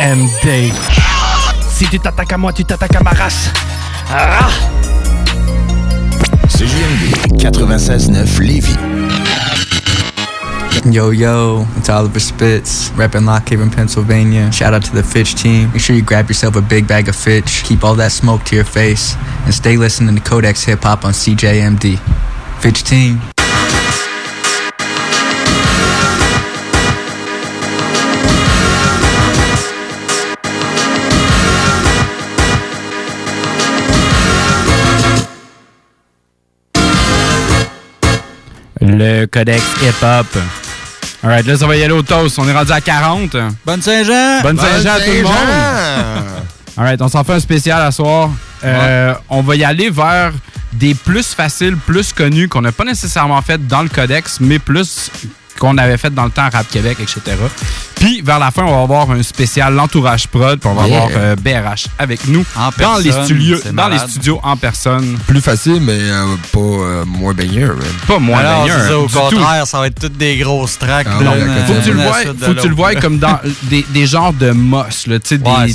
CJMD. Si tu t'attaques à moi, tu t'attaques à ma race. Ah! CJMD 96.9 Lévis. Yo, yo, it's Oliver Spitz, repping Lock Haven, Pennsylvania. Shout out to the Fitch team. Make sure you grab yourself a big bag of Fitch, keep all that smoke to your face, and stay listening to Codex Hip Hop on CJMD. Fitch team. Le codex hip-hop. Alright, là, ça va y aller au toast. On est rendu à 40. Bonne Saint-Jean! Bonne Saint-Jean à tout le monde! Alright, on s'en fait un spécial à soir. Euh, On va y aller vers des plus faciles, plus connus qu'on n'a pas nécessairement fait dans le codex, mais plus qu'on avait fait dans le temps Rap Québec, etc. Puis vers la fin, on va avoir un spécial l'entourage prod, puis on va Yeah. avoir euh, BRH avec nous En dans les studios, dans les studios en personne. Plus facile, mais euh, pas euh, moins baigneur. Pas moins Alors, baigneur, c'est ça, au du contraire, ça va être toutes des grosses tracks. Ah euh, Faut que tu le vois, faut que tu le vois comme dans des, des genres de moss, là, tu sais, des, Ouais,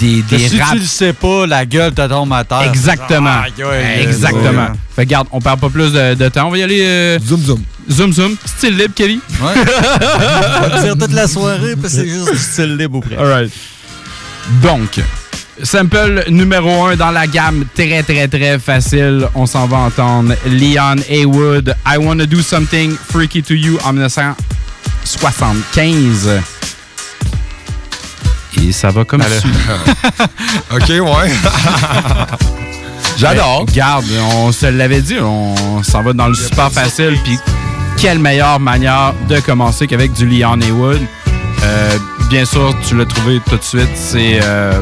des, des, si rap- tu le sais pas, la gueule te tombe à terre. Exactement. Aïe, aïe, Exactement. aïe. Fait regarde, on perd pas plus de, de temps. On va y aller. euh, Zoom, zoom. Zoom, zoom. Style libre, Kelly. Ouais. On va dire toute la soirée, puis c'est juste du style libre ou presque. Alright. Donc, sample numéro 1 dans la gamme, très, très, très facile. On s'en va entendre Leon Haywood, I Wanna Do Something Freaky to You en 1975. Et ça va comme suit. OK, ouais. J'adore. Garde, on se l'avait dit, on s'en va dans le super facile. Puis, quelle meilleure manière de commencer qu'avec du Leon Haywood? Euh, bien sûr, tu l'as trouvé tout de suite. C'est, euh,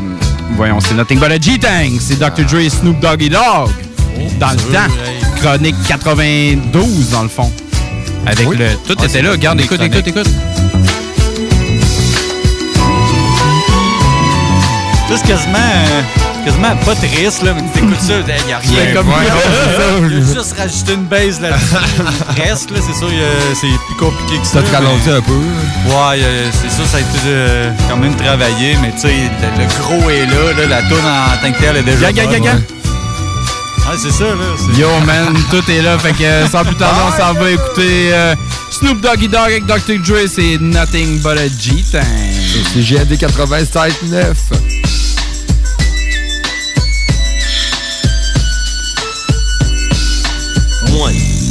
voyons, c'est Nothing But a G-Tang. C'est Dr. Dre et Snoop Doggy Dogg. Dans le temps. Chronique 92, dans le fond. Avec Oui. le. Tout Ouais, était là. Regarde, écoute, chronique. écoute, écoute. C'est quasiment, euh, quasiment pas triste, là, mais tu écoutes ça, il n'y a rien comme Il a juste rajouté une base là-dessus. Presque, là, c'est sûr, c'est plus compliqué que ça. Ça te ralentit mais- un peu. Ouais, euh, c'est sûr, ça a été euh, quand même travaillé, mais tu sais, le, le gros est là, là, la toune en tant que telle est déjà. Ga, ga, ga, bonne, ga. ouais. Ouais, c'est ça, là. Yo man, tout est là. Fait que sans plus tarder, on s'en va écouter euh, Snoop Doggy Dogg avec Dr. Dre. C'est Nothing But a G-Tang. C'est GND 87.9.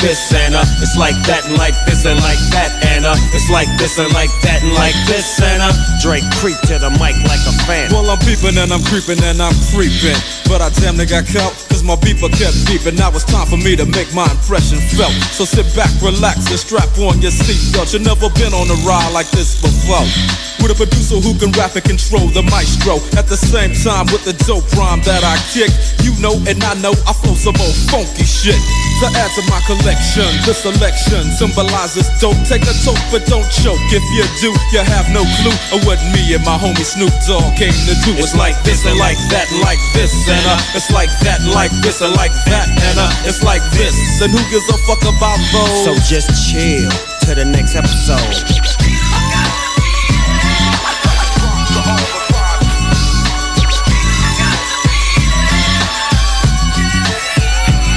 this and uh, it's like that and like this and like that and uh, it's like this and like that and like this and uh, Drake creep to the mic like a fan. Well, I'm peeping and I'm creeping and I'm creeping. But I damn near got caught, cause my beeper kept beeping. Now it's time for me to make my impression felt. So sit back, relax, and strap on your seatbelt. You've never been on a ride like this before. With a producer who can rap and control the maestro. At the same time, with the dope rhyme that I kick. You know and I know I flow some old funky shit. To add to my collection, this selection symbolizes dope. Take a toke, but don't choke. If you do, you have no clue of what me and my homie Snoop Dogg came to do. It's like this and like that like this and it's like that like this and like that and it's like this. And who gives a fuck about those? So just chill to the next episode.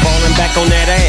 Falling back on that ass,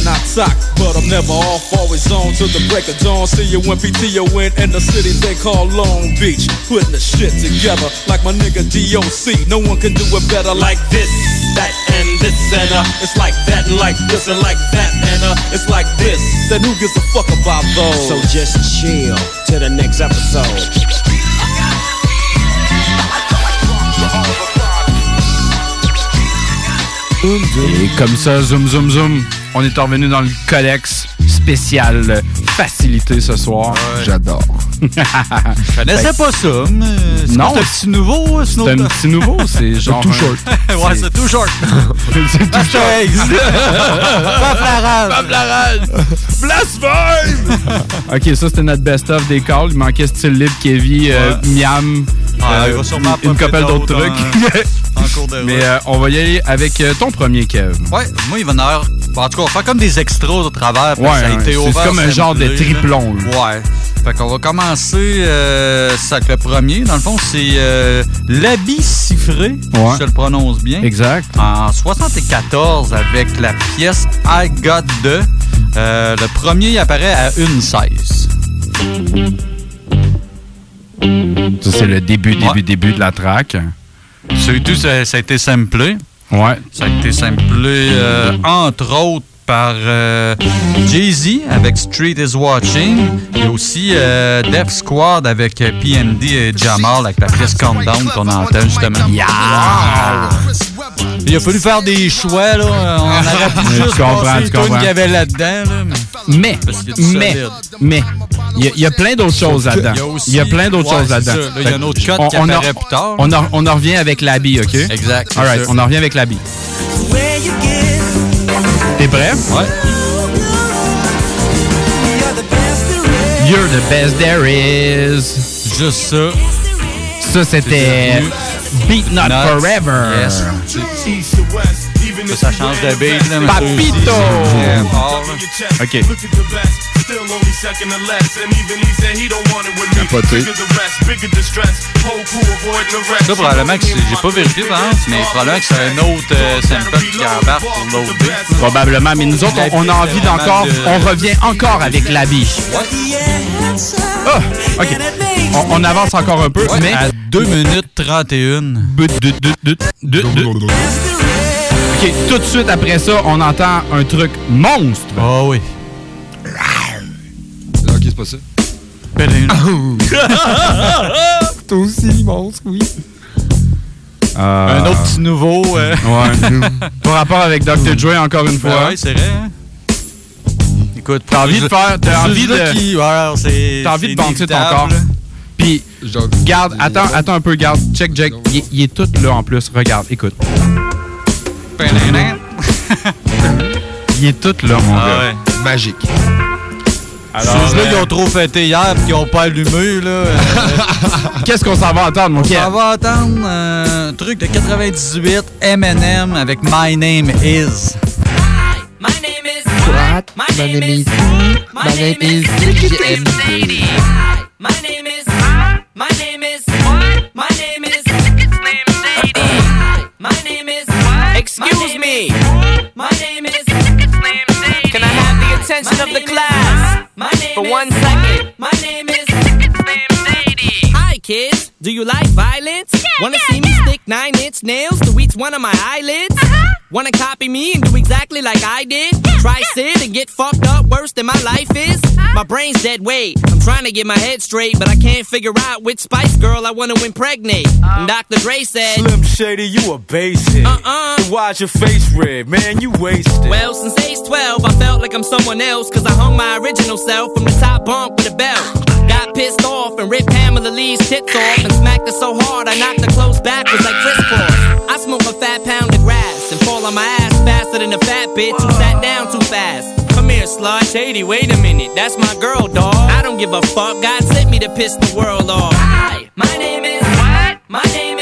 and I talk. But I'm never off, always on till the break of dawn. See you when PTO in in the city they call Long Beach. Putting the shit together like my nigga DOC. No one can do it better like this, that, and this, and uh. It's like that, and like this, and like that, and uh. It's like this. Then who gives a fuck about those? So just chill to the next episode. Et comme ça, zoom, zoom, zoom, on est revenu dans le codex spécial facilité ce soir. J'adore. Je connaissais pas ça. mais C'est Non. C'est un petit nouveau, sinon. C'est un petit nouveau, c'est genre. tout short. ouais, c'est tout short. c'est tout short. Pas flarage. Blasphème! ok, ça c'était notre best-of des calls. Il manquait style libre, Kevin, euh, Ouais. Miam, Ah, euh, il va sûrement une couple d'autres d'autres, trucs. En cours de route. Mais euh, on va y aller avec euh, ton premier, Kev. Ouais, moi, il va en avoir. en tout cas, on va faire comme des extras au travers. Ouais, c'est comme un genre de triplon, là. Ouais. Fait qu'on va commencer euh, avec le premier. Dans le fond, c'est euh, l'habit siffré, si Ouais. je le prononce bien. Exact. En 74, avec la pièce I Got The. Euh, le premier apparaît à une 16. Ça, c'est le début, début, Ouais. début de la track. Surtout, ça, ça a été samplé. Ouais. Ça a été samplé, euh, entre autres, par euh, Jay-Z avec Street is Watching et aussi euh, Def Squad avec euh, PND et Jamal avec la pièce Countdown qu'on entend justement. Il a fallu faire des choix, là. On aurait pu Tu juste comprends, passer les tunes qu'il y avait là-dedans, là. mais- Mais, mais, mais, il y, a- il y a plein d'autres choses là-dedans. Il y a aussi- Il y a plein d'autres Ouais, choses là-dedans. ça. Là, il y a un autre cut On- qui on en- apparaît plus tard. On en, on en revient avec l'habit, OK? Exact. All right, on en revient avec l'habit. T'es prêt? Ouais. You're the best there is. Juste ça. Ça, c'était Beat Not Nuts. Forever. Yes. Ça, ça change de là. Papito! là. OK. Capoté. Ça, probablement que c'est- j'ai pas vérifié, par exemple, mais probablement que c'est un autre euh, sample qui embarque pour l'autre. Probablement. Mais nous autres, on, on a envie d'encore. On revient encore avec l'habit. Ah, OK. On, on avance encore un peu, Ouais, mais. à 2 minutes 31. But- du- du- du- du- du- OK, tout de suite après ça, on entend un truc monstre. Ah oui. Ok, c'est pas ça. Toi aussi, monstre, oui. Un autre petit nouveau. euh. Ouais. Par rapport avec Dr. Dre, encore une Ben fois. ouais, c'est vrai. hein. Écoute, T'as envie de faire. T'as envie de. qui- ouais, c'est- T'as envie c'est de banter ton corps. Puis, garde, attends, attends un peu, garde. Check, est- il est tout là en plus. Regarde, écoute. Il est tout là, mon Ah gars. ouais. Magique. Alors, Ceux-là, euh, ils ont trop fêté hier et qu'ils n'ont pas allumé, là. euh, Qu'est-ce qu'on s'en va entendre, mon On gars? va attendre un truc de 98, Eminem avec My Name Is. My name is What? My name is My name is. My name is My name is My name is Excuse me. My name is Can I have the attention of the class My name for one second? My name is kids, do you like violence? Wanna see me stick nine inch nails to each one of my eyelids? Uh-huh. Wanna copy me and do exactly like I did? Try sit and get fucked up worse than my life is? Uh-huh. My brain's dead weight. I'm trying to get my head straight, but I can't figure out which Spice Girl I wanna impregnate. Uh-huh. And Dr. Dre said, Slim Shady, you a base hit. Uh-uh. So why's your face red? Man, you wasted. Well, since age 12, I felt like I'm someone else, cause I hung my original self from the top bunk with a belt. Got pissed off and ripped Pamela Lee's tits off and smacked her so hard I knocked her clothes backwards like crisscross. I smoke a fat pound of grass and fall on my ass faster than a fat bitch who sat down too fast. Come here, slut. Shady, wait a minute. That's my girl, dog. I don't give a fuck. God sent me to piss the world off. Hi, my name is. What? My name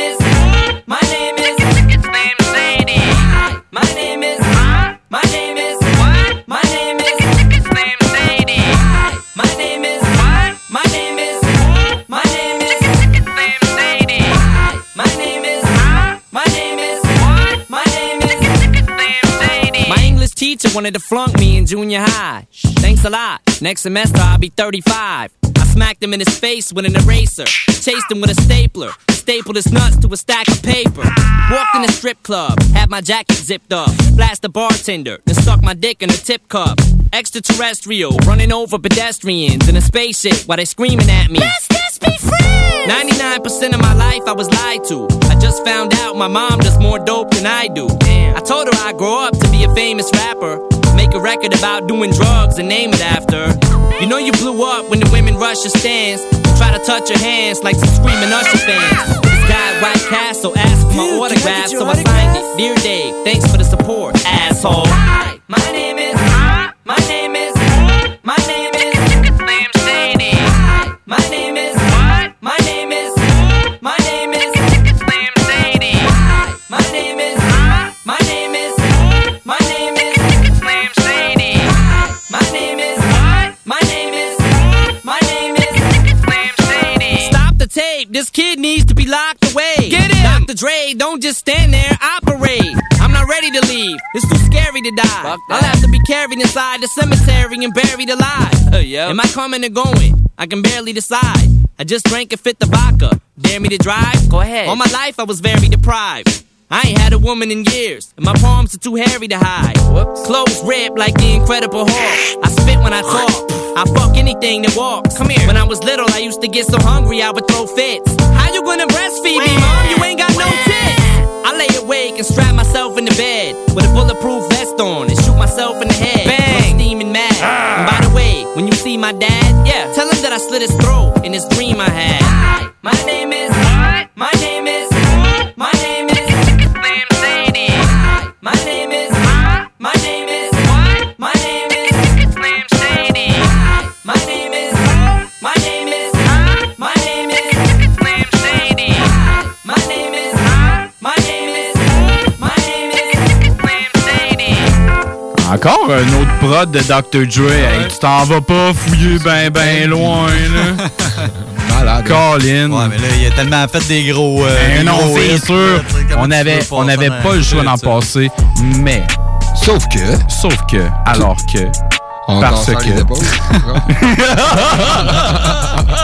teacher wanted to flunk me in junior high. Thanks a lot. Next semester I'll be 35. I smacked him in his face with an eraser. Chased him with a stapler. Stapled his nuts to a stack of paper. Walked in a strip club. Had my jacket zipped up. Blast the bartender. Then stuck my dick in a tip cup. Extraterrestrial. Running over pedestrians in a spaceship while they screaming at me. Let's just be friends! 99% of my life I was lied to. I just found out my mom does more dope than I do. I told her I'd grow up to be a famous rapper. Make a record about doing drugs and name it after. You know you blew up when the women rush your stands. Try to touch your hands like some screaming Usher fans. This guy White Castle asked for my autograph, so I signed it. Dear Dave, thanks for the support, asshole. Hi, my name is. My name Don't just stand there. Operate. I'm not ready to leave. It's too scary to die. I'll have to be carried inside the cemetery and buried alive. Uh, yeah. Am I coming or going? I can barely decide. I just drank and fit the vodka. Dare me to drive? Go ahead. All my life I was very deprived. I ain't had a woman in years, and my palms are too hairy to hide. Whoops. Clothes ripped like the Incredible Hulk. I spit when I talk. I fuck anything that walks. Come here. When I was little, I used to get so hungry I would throw fits. How you gonna breastfeed me, mom? You ain't got no. I lay awake and strap myself in the bed with a bulletproof vest on and shoot myself in the head. Bang! I'm steaming mad. And by the way, when you see my dad, yeah, tell him that I slit his throat in this dream I had. Hi, my name is. What? Encore un autre prod de Dr. Dre. Hey, tu t'en vas pas fouiller ben ben loin, là. Malade. Colin. Ouais, mais là, il a tellement fait des gros. euh, Ben des non, c'est sûr. On avait, on avait pas le choix d'en passer, mais. Sauf que. Sauf que. Alors que. On Parce que.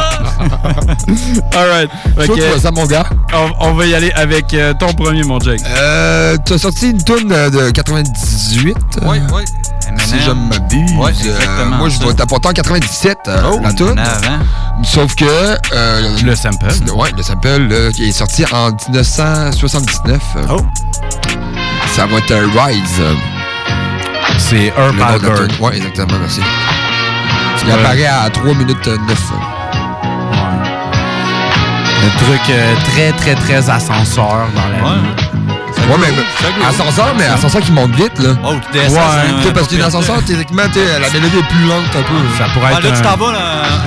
Alright. Toi, vois ça, mon gars? On, on va y aller avec euh, ton premier, mon Jake. Euh, tu as sorti une toune euh, de 98. Oui, oui. Si je ne m'abuse. Ouais, Euh, exactement, moi, je vais t'apporter en 97, euh, Oh, la toune. avant. Sauf que... euh, Le sample. Ouais, le sample là, qui est sorti en 1979. Oh. Ça va être euh, Rise. euh, C'est Herb toune. Ouais, exactement, merci. Il apparaît à 3 minutes 9. Le truc euh, très, très, très ascenseur dans la Ouais. vie. Ouais, mais ascenseur, mais ascenseur qui monte vite, là. Oh, tu descends. Ouais, un- parce qu'un ascenseur, techniquement, la mélodie est plus lente un peu. Ça pourrait Ouais, être là, tu un, t'en vas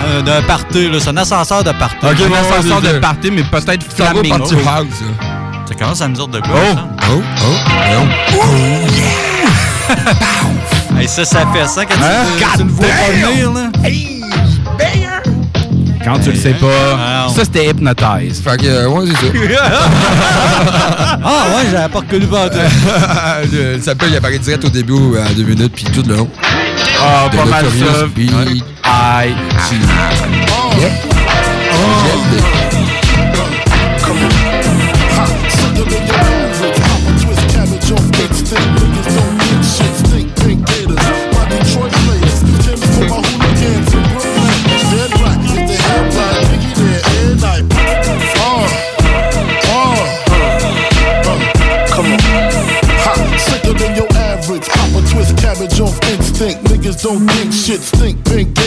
euh, d'un party, là. C'est un ascenseur de party. Ok, un ascenseur de party, mais peut-être Ça va flaming. partir house. Ça commence à me dire de quoi, Oh, ça? oh, oh, oh. Hey, ça, ça fait ça quand tu- Hein? vois pas venir, là. Quand tu le sais pas, Ah, ça c'était Hypnotize. Fait que, euh, ouais, c'est ça. Ah, ouais, j'avais pas reconnu pas le le sample, il apparaît direct au début, euh, à deux minutes, puis tout le long. Ah, pas mal ça. Big. Aïe. Yeah. Don't think shit stink. Pink Gators, my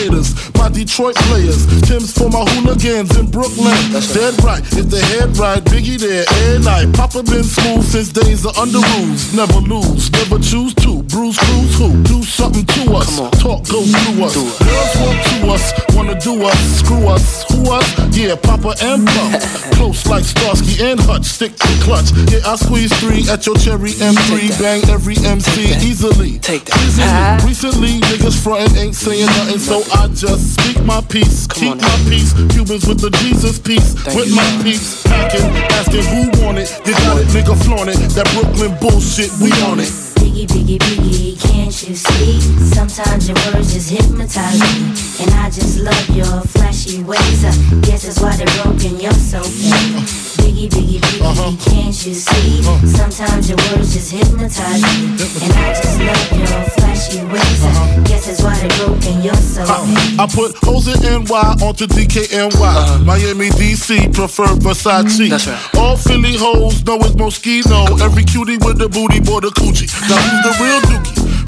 Detroit players. Tim's for my hooligans in Brooklyn. That's Dead right, if they head right, Biggie there, and night. Papa been smooth since days of under rules. Never lose, never choose to. Bruce Cruz who? Do something to us. Talk go through us. Girls want to us, wanna do us, screw us, who us? Yeah, Papa and Pump. Close like Starsky and Hutch, stick to clutch. Yeah, I squeeze three at your cherry M3. Bang every MC easily. Take that. Easily. Recently, niggas frontin' ain't saying nothing, so I just speak my peace. Keep my peace. Cubans with the Jesus peace. With my peace. Packing, asking who want it. You got it, nigga flaunt it. That Brooklyn bullshit, we on it. Biggie, biggie, biggie, can't you see? Sometimes your words just hypnotize me. And I just love your flashy ways. I guess that's why they're broken, you're so fake. Biggie, biggie, biggie, uh-huh. can't you see? Uh-huh. Sometimes your words just hypnotize me. And I just love your flashy ways. I guess that's why they're broken, you're so fake. Uh, I put hoes in NY onto DKNY. Miami, DC, prefer Versace. Mm-hmm. That's right. All Philly hoes know it's Moschino. Every cutie with the booty, boy, the coochie. Now who's the real dookie?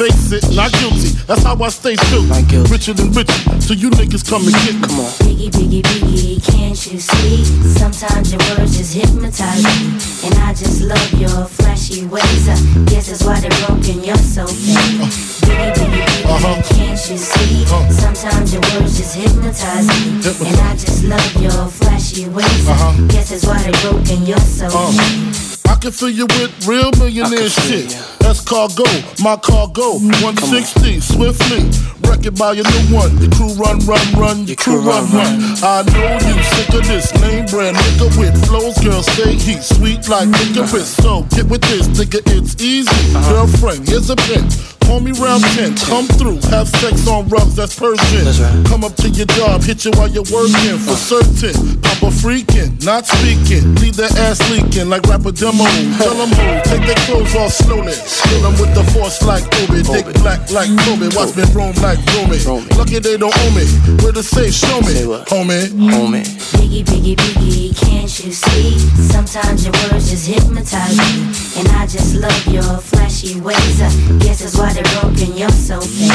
Face it, not guilty. That's how I stay true. Richer than richer, so you niggas come and get me. Come on. Biggie, biggie, biggie, can't you see? Sometimes your words just hypnotize me. And I just love your flashy ways. I guess that's why they're broken, you're so fake. Uh-huh. Biggie, biggie, biggie, uh-huh. can't you see? Uh-huh. Sometimes your words just hypnotize me. And I just love your flashy ways. I guess that's why they're broken, you're so fake. I can fill you with real millionaire shit. That's cargo, my cargo. 160, swiftly. Wreck it by your new one. Your crew run, run, run. Your crew run, run. I know you sick of this name brand nigga with flows. Girl, say heat, sweet like licorice. So get with this, nigga, it's easy. Girlfriend, here's a pin. Call me round 10, come through, have sex on rugs, that's Persian. Come up to your job, hit you while you're working, for certain. Papa freaking, not speaking, leave that ass leaking like rapper demo. Tell them who, take their clothes off slowly. Kill them with the force like Obi, dick black like Kobe, watch me roam like Romy. Lucky they don't owe me, where to say, show me, homie. Homie. Biggie, biggie, biggie, can't you see? Sometimes your words just hypnotize me. And I just love your flashy ways. I guess that's why they're broken, you're so fake.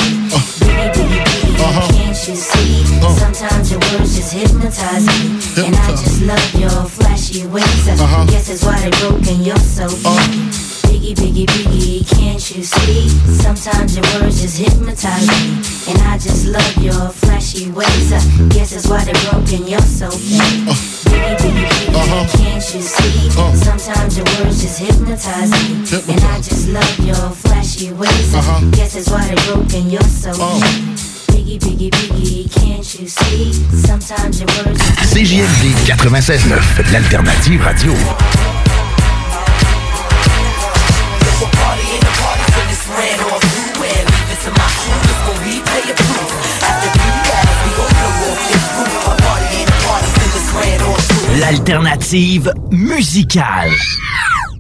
Biggie, biggie, biggie, can't you see? Uh-huh. Sometimes your words just hypnotize me. And I just love your flashy ways. I uh-huh. guess that's why they're broken, you're so fake. Uh-huh. Biggie, biggie, biggie, can't you see? Sometimes your words just hypnotize me. And I just love your flashy ways. I guess that's why they're broken, you're so fake. Can't you see? Sometimes your words just hypnotize me. And I just love your flashy ways. I guess that's why they're broken, you're so fake. Biggie, biggie, biggie, can't you see? Sometimes your words just CJMD 96.9, l'alternative radio. L'alternative musicale.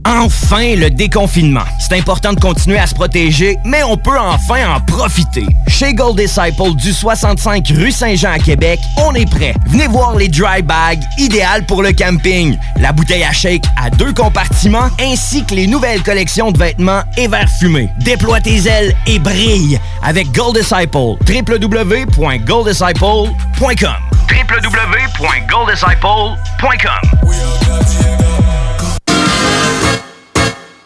Enfin le déconfinement. C'est important de continuer à se protéger, mais on peut enfin en profiter. Chez Gold Disciple du 65 rue Saint-Jean à Québec, on est prêt. Venez voir les dry bags, idéales pour le camping, la bouteille à shake à deux compartiments, ainsi que les nouvelles collections de vêtements et verres fumés. Déploie tes ailes et brille avec Gold Disciple. www.golddisciple.com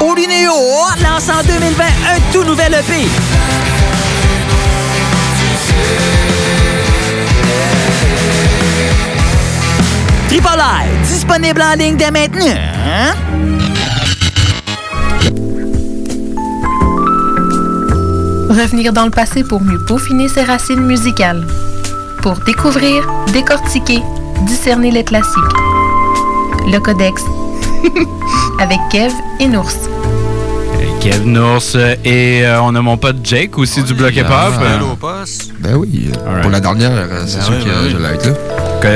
Olinéo lance en 2020 un tout nouvel EP. Triple I, disponible en ligne dès maintenant. Revenir dans le passé pour mieux peaufiner ses racines musicales. Pour découvrir, décortiquer, discerner les classiques. Le Codex. Avec Kev et Nours. Kev Nours et euh, on a mon pote Jake aussi du bloc hip-hop. Ah, Ben oui, euh, pour la dernière, euh, c'est Ben sûr oui, que ben oui. je vais être là.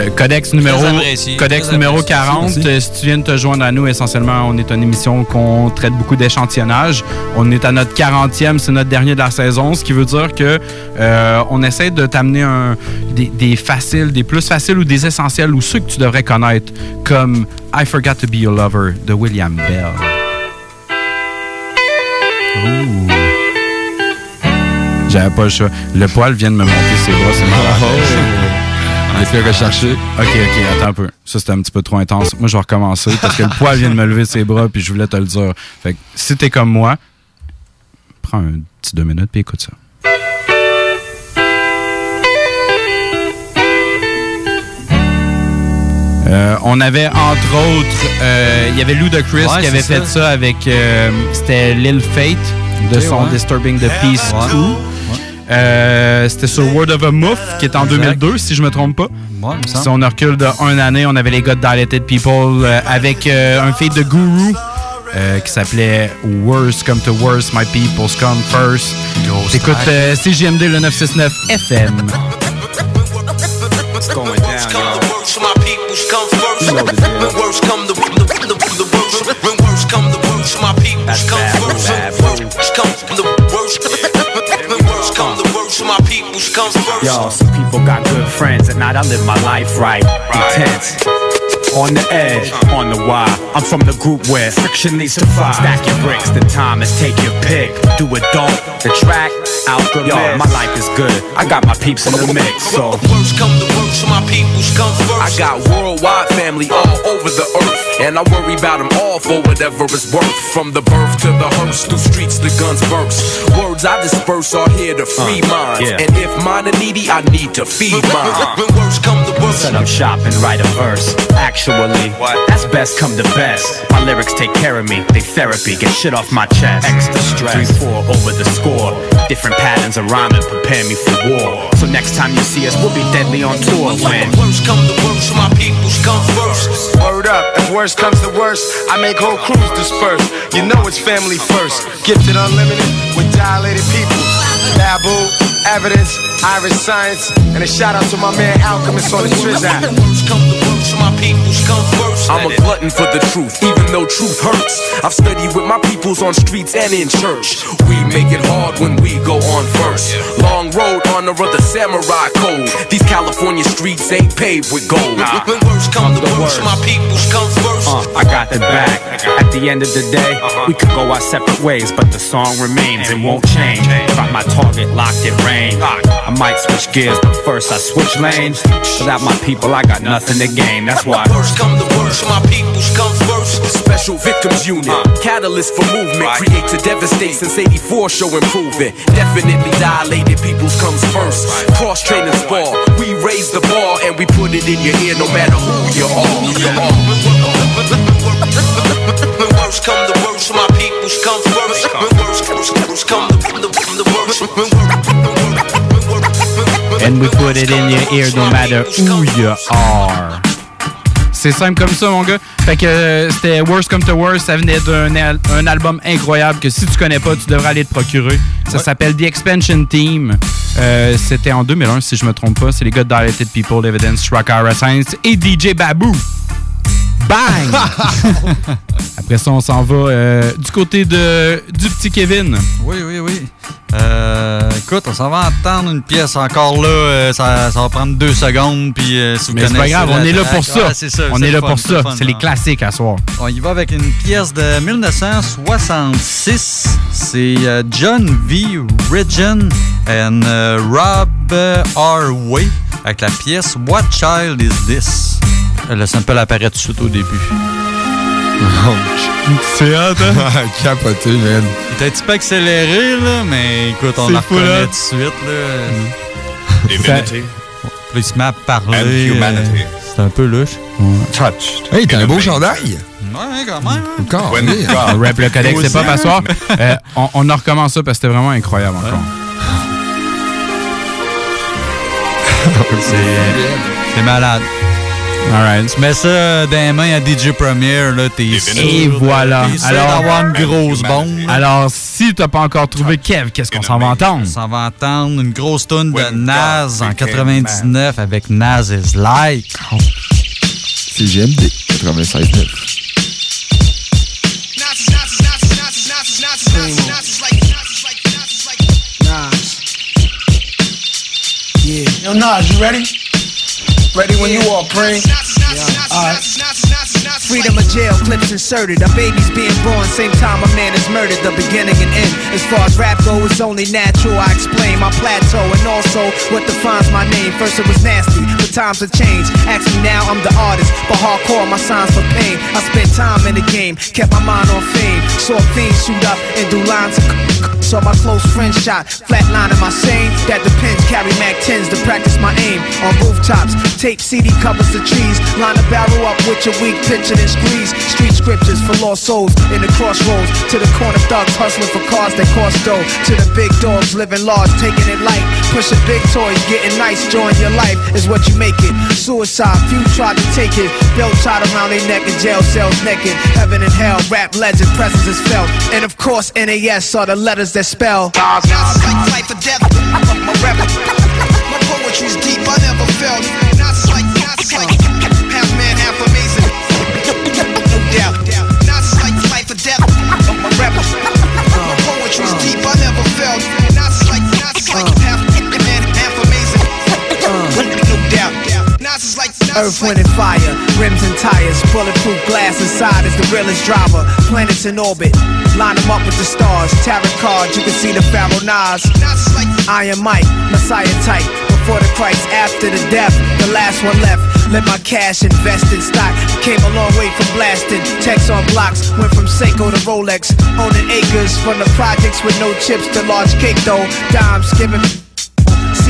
Co- Codex numéro, apprécié, codex numéro apprécié. 40. Merci. Euh, Si tu viens de te joindre à nous, essentiellement, on est une émission qu'on traite beaucoup d'échantillonnage. On est à notre 40e, c'est notre dernier de la saison, ce qui veut dire que euh, on essaie de t'amener un- des, des faciles, des plus faciles ou des essentiels ou ceux que tu devrais connaître, comme I Forgot to Be Your Lover de William Bell. J'avais pas le choix. Le poil vient de me monter ses bras, c'est malade. On est fait rechercher. Ok, ok, attends un peu. Ça, c'était un petit peu trop intense. Moi, je vais recommencer parce que le poil vient de me lever ses bras puis je voulais te le dire. Fait que si t'es comme moi, prends un petit deux minutes puis écoute ça. Euh, on avait entre autres, euh, il y avait Lou de Chris Ouais, qui avait fait ça. ça, avec, euh, c'était Lil Fate de son ouais. Disturbing the Peace Ouais. 2. C'était sur Word of a Muff qui est en Exact. 2002 si je me trompe pas. Si on recule de un année, on avait les gars de Dilated People avec un feat de Guru euh, qui s'appelait Worst Come to Worst, My People's Come First. Écoute euh, CGMD le 969 FM. First. When worst come the, the, the, the worst. When worst come the worst, my peoples come first. When worst come the worst. When worst come the worst, my peoples come first. Yo, some people got good friends. At night, I live my life right. Intense. On the edge, on the wire. I'm from the group where friction needs to fly. Stack your bricks, the time is take your pick. Do it, don't. The track, out the Yo, my life is good. I got my peeps in the mix, so. Worst come the worst, my peoples come first. I got worldwide family all over the earth. And I worry about them all for whatever it's worth. From the birth to the hearse, through streets the guns burst. Words I disperse are here to free uh, minds. yeah. And if mine are needy, I need to feed mine. When worst come the worst. Set up shop and write a verse. Actually, that's best come to best. My lyrics take care of me. They therapy, get shit off my chest. Extra stress. Three, four over the score. Different patterns of rhyming prepare me for war. So next time you see us, we'll be deadly on tour. When worst come the worst, my peoples come first. Word up, if worst comes to worst, I make whole crews disperse. You know it's family first. Gifted unlimited with people. Babu, evidence, Irish science, and a shout out to my man Alchemist on the Triz app. Worst come the worst, my peoples come first. I'm a glutton for the truth, even though truth hurts. I've studied with my peoples on streets and in church. We make it hard when we go on first. Long road, honor of the samurai code. These California streets ain't paved with gold. When worst come the worst, my peoples come first. Uh, I got the back. At the end of the day, we could go our separate ways, but the song remains and won't change. Got my target locked at range. I might switch gears, but first I switch lanes. Without my people, I got nothing to gain. That's why. Worst come the worst, my peoples come first. Special victims unit, uh. catalyst for movement, create to devastate since 84 show improvement. Definitely dilated peoples comes first. Cross training spar, we raise the bar and we put it in your ear no matter who you are. You are. When worst come the worst, my peoples come first. When worst, worst, worst come the, the, the worst. When And we put it in your ear no matter who you are. C'est simple comme ça, mon gars. Fait que euh, c'était Worst Come to Worst. Ça venait d'un al- un album incroyable que si tu connais pas, tu devrais aller te procurer. Ça s'appelle The Expansion Team. Euh, c'était en 2001, si je me trompe pas. C'est les gars de Dilated People, Evidence, Rockara Science et DJ Baboo. Bang! Après ça, on s'en va euh, du côté de, du petit Kevin. Oui, oui, oui. Euh, écoute, on s'en va entendre une pièce encore là. euh, ça, ça va prendre deux secondes. Puis, euh, si vous Mais c'est pas grave, on est là pour ça. on est là fun, pour ça. C'est les classiques à soir. On y va avec une pièce de 1966. C'est John V. Ridgen and Rob euh, R. Way avec la pièce What Child Is This? Le sample apparaît tout de suite au début. C'est hot, hein? Capoté, man. Il était un petit peu accéléré, là, mais écoute, on la reconnaît là. tout de suite, là. Divinity Puis il se met à parler. and humanity. C'est un peu louche. touched. Hey, t'as un beau chandail. Ouais, quand même. hein. Encore. Oui. God- Rap le codex, c'est pas passoire. Euh, on, on en recommence ça parce que c'était vraiment incroyable encore. C'est c'est malade. Alright. Tu mets ça dans les mains à DJ Premier, là, t'es sûr. Et voilà. Sûr Alors- d'avoir une grosse bombe. Alors, si t'as pas encore trouvé Kev, qu'est-ce qu'on s'en va entendre? On va entendre une grosse tune de God en became 99 avec Nas is Like. C'est GMD 96.9. Yeah. Yo, Nas, you ready? Ready when you are, Pring. Yeah. All right. Freedom of jail, clips inserted. A baby's being born, same time a man is murdered. The beginning and end. As far as rap goes, it's only natural. I explain my plateau and also what defines my name. First it was nasty, but times have changed. Ask me now, I'm the artist, but hardcore, my signs for pain. I spent time in the game, kept my mind on fame. Saw fiends shoot up and do lines of Saw my close friend shot, flatlining my sane. That depends, carry Mac 10s to practice my aim. On rooftops, tape CD covers the trees. Line a barrel up with your weak picture and squeeze. Street scriptures for lost souls in the crossroads. To the corner thugs hustling for cars that cost dough. To the big dogs living large, taking it light. Pushing big toys, getting nice, join your life is what you make it. Suicide, few tried to take it. Belt tied around their neck in jail cells naked. Heaven and hell, rap legend, presence is felt. And of course, NAS are the letters that spell. Nas is like life or death. My rap, my poetry's deep. I never felt. Is like, Nas is like half man, half amazing. No doubt. Nas like life or death. My rap, my poetry's deep. I never felt. Nas like, Nas like half Earth, wind, and fire, rims and tires, bulletproof glass inside is the realest driver. Planets in orbit, line them up with the stars. Tarot cards, you can see the Pharaoh Nas. Iron Mike, Messiah type. Before the Christ, after the death, the last one left. Let my cash invest in stock. Came a long way from blasting. Text on blocks, went from Seiko to Rolex. Owning acres from the projects with no chips to large cake though. Dimes giving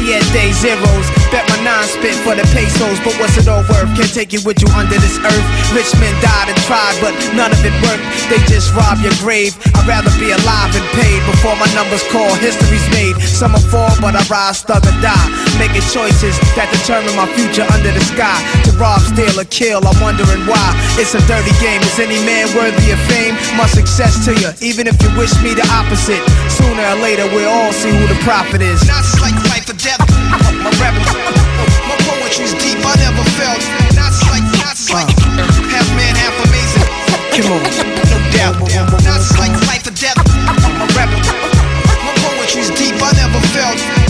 Siete zeros. Bet my nine spit for the pesos, but what's it all worth? Can't take it with you under this earth. Rich men died and tried, but none of it worked. They just rob your grave. I'd rather be alive and paid before my numbers call. History's made. Some will fall, but I rise, thug or die. Making choices that determine my future under the sky. To rob, steal, or kill, I'm wondering why. It's a dirty game. Is any man worthy of fame? My success to you, even if you wish me the opposite. Sooner or later, we'll all see who the prophet is. Is like life or death. My my poetry's deep. I never felt. Is like, is like half man, half amazing. Come on. No doubt. Is like life or death. My rap, my poetry's deep. I never felt.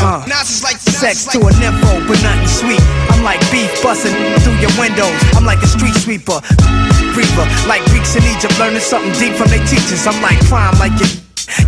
Doubt. Nas is like Sex to a nympho, but nothing sweet. I'm like beef busting through your windows. I'm like a street sweeper, breather. Like Greeks in Egypt, learning something deep from their teachers. I'm like crime, like your,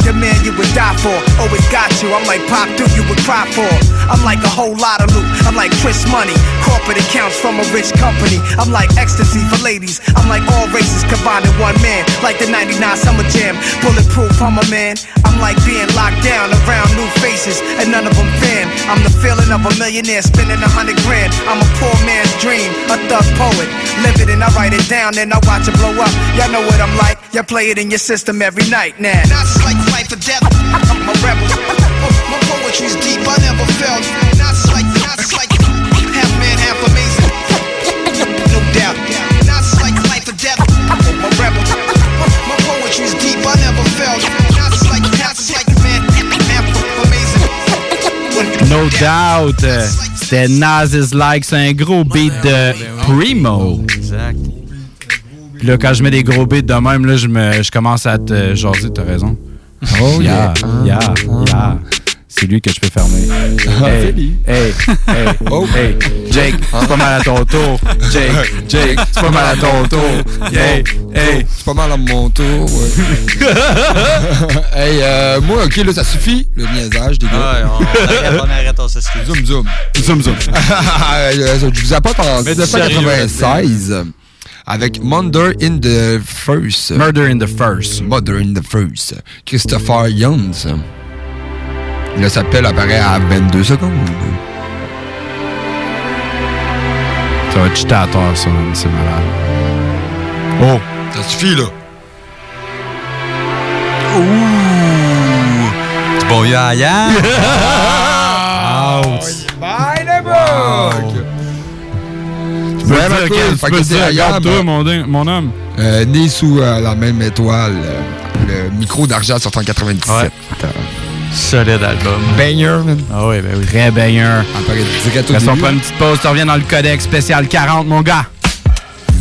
your man you would die for. Always got you. I'm like Pop Duke, you would cry for. I'm like a whole lot of loot. I'm like Chris Money, corporate accounts from a rich company. I'm like ecstasy for ladies. I'm like all races combined in one man. Like the 99 Summer Jam, bulletproof. I'm a man. I'm like being locked down around new faces, and none of them fan. I'm the feeling of a millionaire spending a hundred grand. I'm a poor man's dream, a thug poet. Live it and I write it down, and I watch it blow up. Y'all know what I'm like. Y'all play it in your system every night now. Nas is like life or death. I'm a rebel. My poetry's deep. I never felt. Nas is like, Nas is like half man, half amazing. No doubt. Is like life or death. I'm a rebel. My poetry's deep. I never felt. Nas is like, Nas is like man, half amazing. No doubt. C'était Nas is Like, c'est un gros beat de Primo. Exact. Puis là, quand je mets des gros beats de même, là, je, me, je commence à te jaser, t'as raison. Oh yeah, yeah. yeah, yeah. c'est lui que je peux fermer. Ah, hey, c'est lui. hey, hey, Oh. hey, Jake, c'est pas mal à ton tour. Jake, Jake, c'est pas mal à ton tour. Hey, hey. C'est pas mal à mon tour, ouais. hey, euh, moi, ok, là, ça suffit, le niaisage, des gars. Ouais, on arrête, on arrête, on s'excuse. Zoom, zoom. Zoom, zoom. Euh, Je vous apporte en Mais du sérieux, 1996 avec Murder in the First. Murder in the First. Murder in the First. Christopher Jones. Le s'appelle apparaît à 22 secondes. Ça va être cheaté à ça, c'est malade. Oh, ça suffit, là. Du bon ya-ya. Peux Ouais, dire, mais quel- fait tu que peux c'est dire, ailleurs, regarde toi, mon, mon homme. Euh, né sous euh, la même étoile, euh, le micro d'argent sorti en 97. Solide album. Banger, man. Ah oui, ben oui. Très banger. Apparaît direct au on début. prend une petite pause, tu reviens dans le codex spécial 40, mon gars.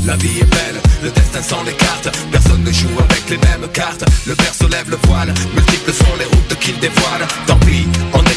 La vie est belle, le destin s'en écarte Personne ne joue avec les mêmes cartes Le berceau lève le voile, multiples sont les routes qu'il dévoile Tant pis, on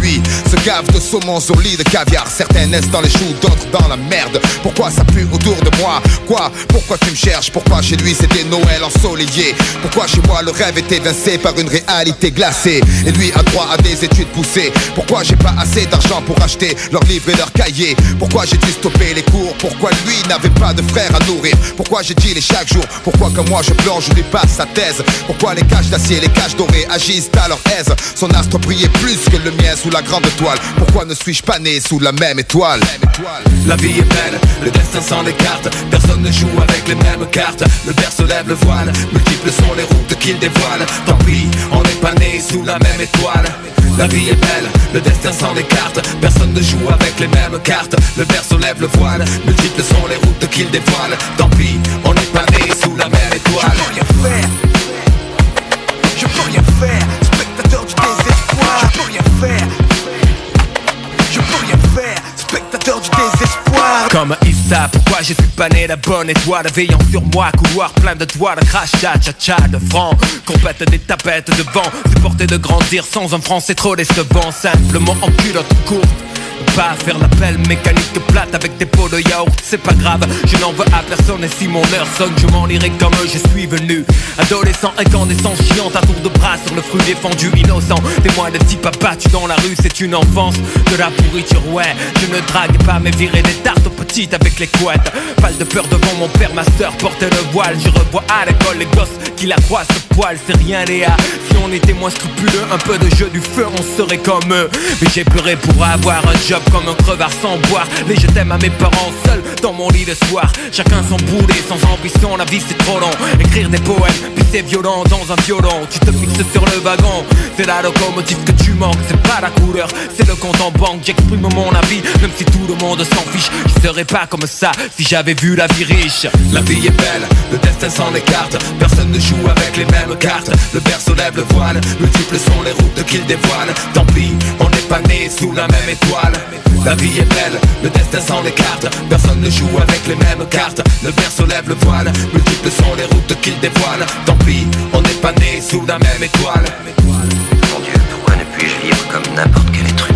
lui se gave de saumon sur lit de caviar? Certains naissent dans les choux, d'autres dans la merde. Pourquoi ça pue autour de moi? Quoi? Pourquoi tu me cherches? Pourquoi chez lui c'était Noël ensoleillé? Pourquoi chez moi le rêve est évincé par une réalité glacée? Et lui a droit à des études poussées. Pourquoi j'ai pas assez d'argent pour acheter leurs livres et leurs cahiers? Pourquoi j'ai dû stopper les cours? Pourquoi lui n'avait pas de frère à nourrir? Pourquoi j'ai dit les chaque jour Pourquoi comme moi je plonge, je lui passe sa thèse? Pourquoi les caches d'acier, les caches dorées agissent à leur aise? Son astre brillait plus que le sous la grande étoile Pourquoi ne suis-je pas né sous la même étoile? La vie est belle, le destin s'en écarte. Personne ne joue avec les mêmes cartes. Le berceau lève le voile, multiples sont les routes qu'il dévoile. Tant pis, on n'est pas né sous la même étoile. La vie est belle, le destin s'en écarte. Personne ne joue avec les mêmes cartes. Le berceau lève le voile, multiples sont les routes qu'il dévoile. Tant pis, on n'est pas né sous la même étoile. rien faire. Je peux rien faire. Je peux rien faire. Spectateur du désespoir. Comme Issa, pourquoi je suis pas né la bonne étoile? Veillant sur moi, couloir plein de doigts de crachat, cha-cha, de francs Compète des tapettes de vent Supporter de grandir sans un franc, c'est trop décevant Simplement en culotte courte pas faire l'appel mécanique plate avec des pots de yaourt, c'est pas grave, je n'en veux à personne et si mon heure sonne, je m'en irai comme je suis venu. Adolescent, incandescence chiante à tour de bras sur le fruit défendu, innocent. Témoin de type abattu dans la rue, c'est une enfance de la pourriture, ouais. Je ne drague pas, mais virer des tartes aux petites avec les couettes. Pas de peur devant mon père, ma soeur portait le voile. Je revois à l'école les gosses qui la croient ce c'est rien, Léa. Si on était moins scrupuleux, un peu de jeu du feu, on serait comme eux. Mais j'ai pleuré pour avoir un job comme un crevard sans boire. Les je t'aime à mes parents seuls dans mon lit de soir. Chacun son boulet, sans ambition, la vie c'est trop long. Écrire des poèmes, puis c'est violent dans un violon. Tu te fixes sur le wagon, c'est la locomotive que tu manques C'est pas la couleur, c'est le compte en banque J'exprime mon avis, même si tout le monde s'en fiche Je serais pas comme ça si j'avais vu la vie riche. La vie est belle, le destin s'en écarte. Personne ne joue avec les mêmes cartes Le berceau lève le voile, multiples sont les routes qu'il dévoile. Tant pis, on n'est pas né sous la même étoile. La vie est belle, le destin s'en écarte. Personne ne joue avec les mêmes cartes. Le berceau lève le voile, multiples sont les routes qu'il dévoile. Tant pis, on n'est pas né sous la même étoile. Mon Dieu, pourquoi ne puis-je vivre comme n'importe quel être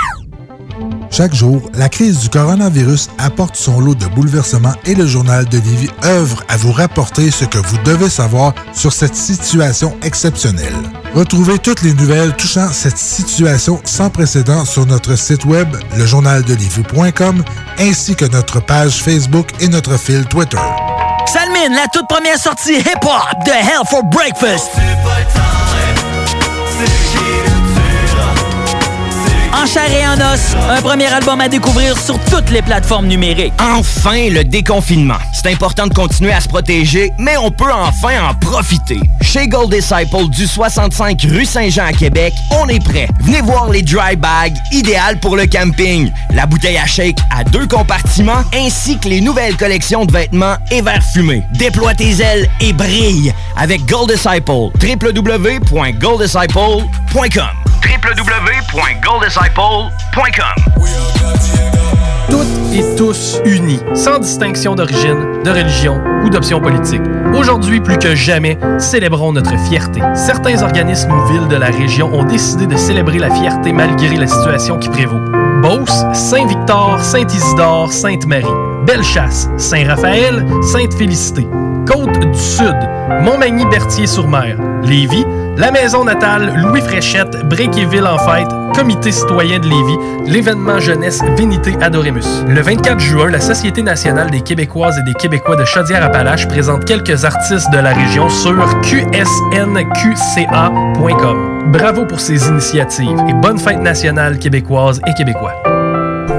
Chaque jour, la crise du coronavirus apporte son lot de bouleversements et le journal de Lévis œuvre à vous rapporter ce que vous devez savoir sur cette situation exceptionnelle. Retrouvez toutes les nouvelles touchant cette situation sans précédent sur notre site web, lejournaldelivie.com, ainsi que notre page Facebook et notre fil Twitter. Salmine, la toute première sortie hip-hop de Hell for Breakfast. En chair et en os, un premier album à découvrir sur toutes les plateformes numériques. Enfin, le déconfinement. C'est important de continuer à se protéger, mais on peut enfin en profiter. Chez Gold Disciple du 65 rue Saint-Jean à Québec, on est prêt. Venez voir les dry bags, idéales pour le camping, la bouteille à shake à deux compartiments, ainsi que les nouvelles collections de vêtements et verres fumés. Déploie tes ailes et brille avec Gold Disciple. www.golddisciple.com toutes et tous unis, sans distinction d'origine, de religion ou d'option politique. Aujourd'hui, plus que jamais, célébrons notre fierté. Certains organismes ou villes de la région ont décidé de célébrer la fierté malgré la situation qui prévaut. Beauce, Saint-Victor, Saint-Isidore, Sainte-Marie. Bellechasse, Saint-Raphaël, Sainte-Félicité. Côte du Sud, Montmagny-Berthier-sur-Mer. Lévis, la maison natale Louis Fréchette, Bréquéville en fête, Comité citoyen de Lévis, l'événement jeunesse Vénité Adoremus. Le 24 juin, la Société nationale des Québécoises et des Québécois de Chaudière-Appalaches présente quelques artistes de la région sur qsnqca.com. Bravo pour ces initiatives et bonne fête nationale québécoise et québécois.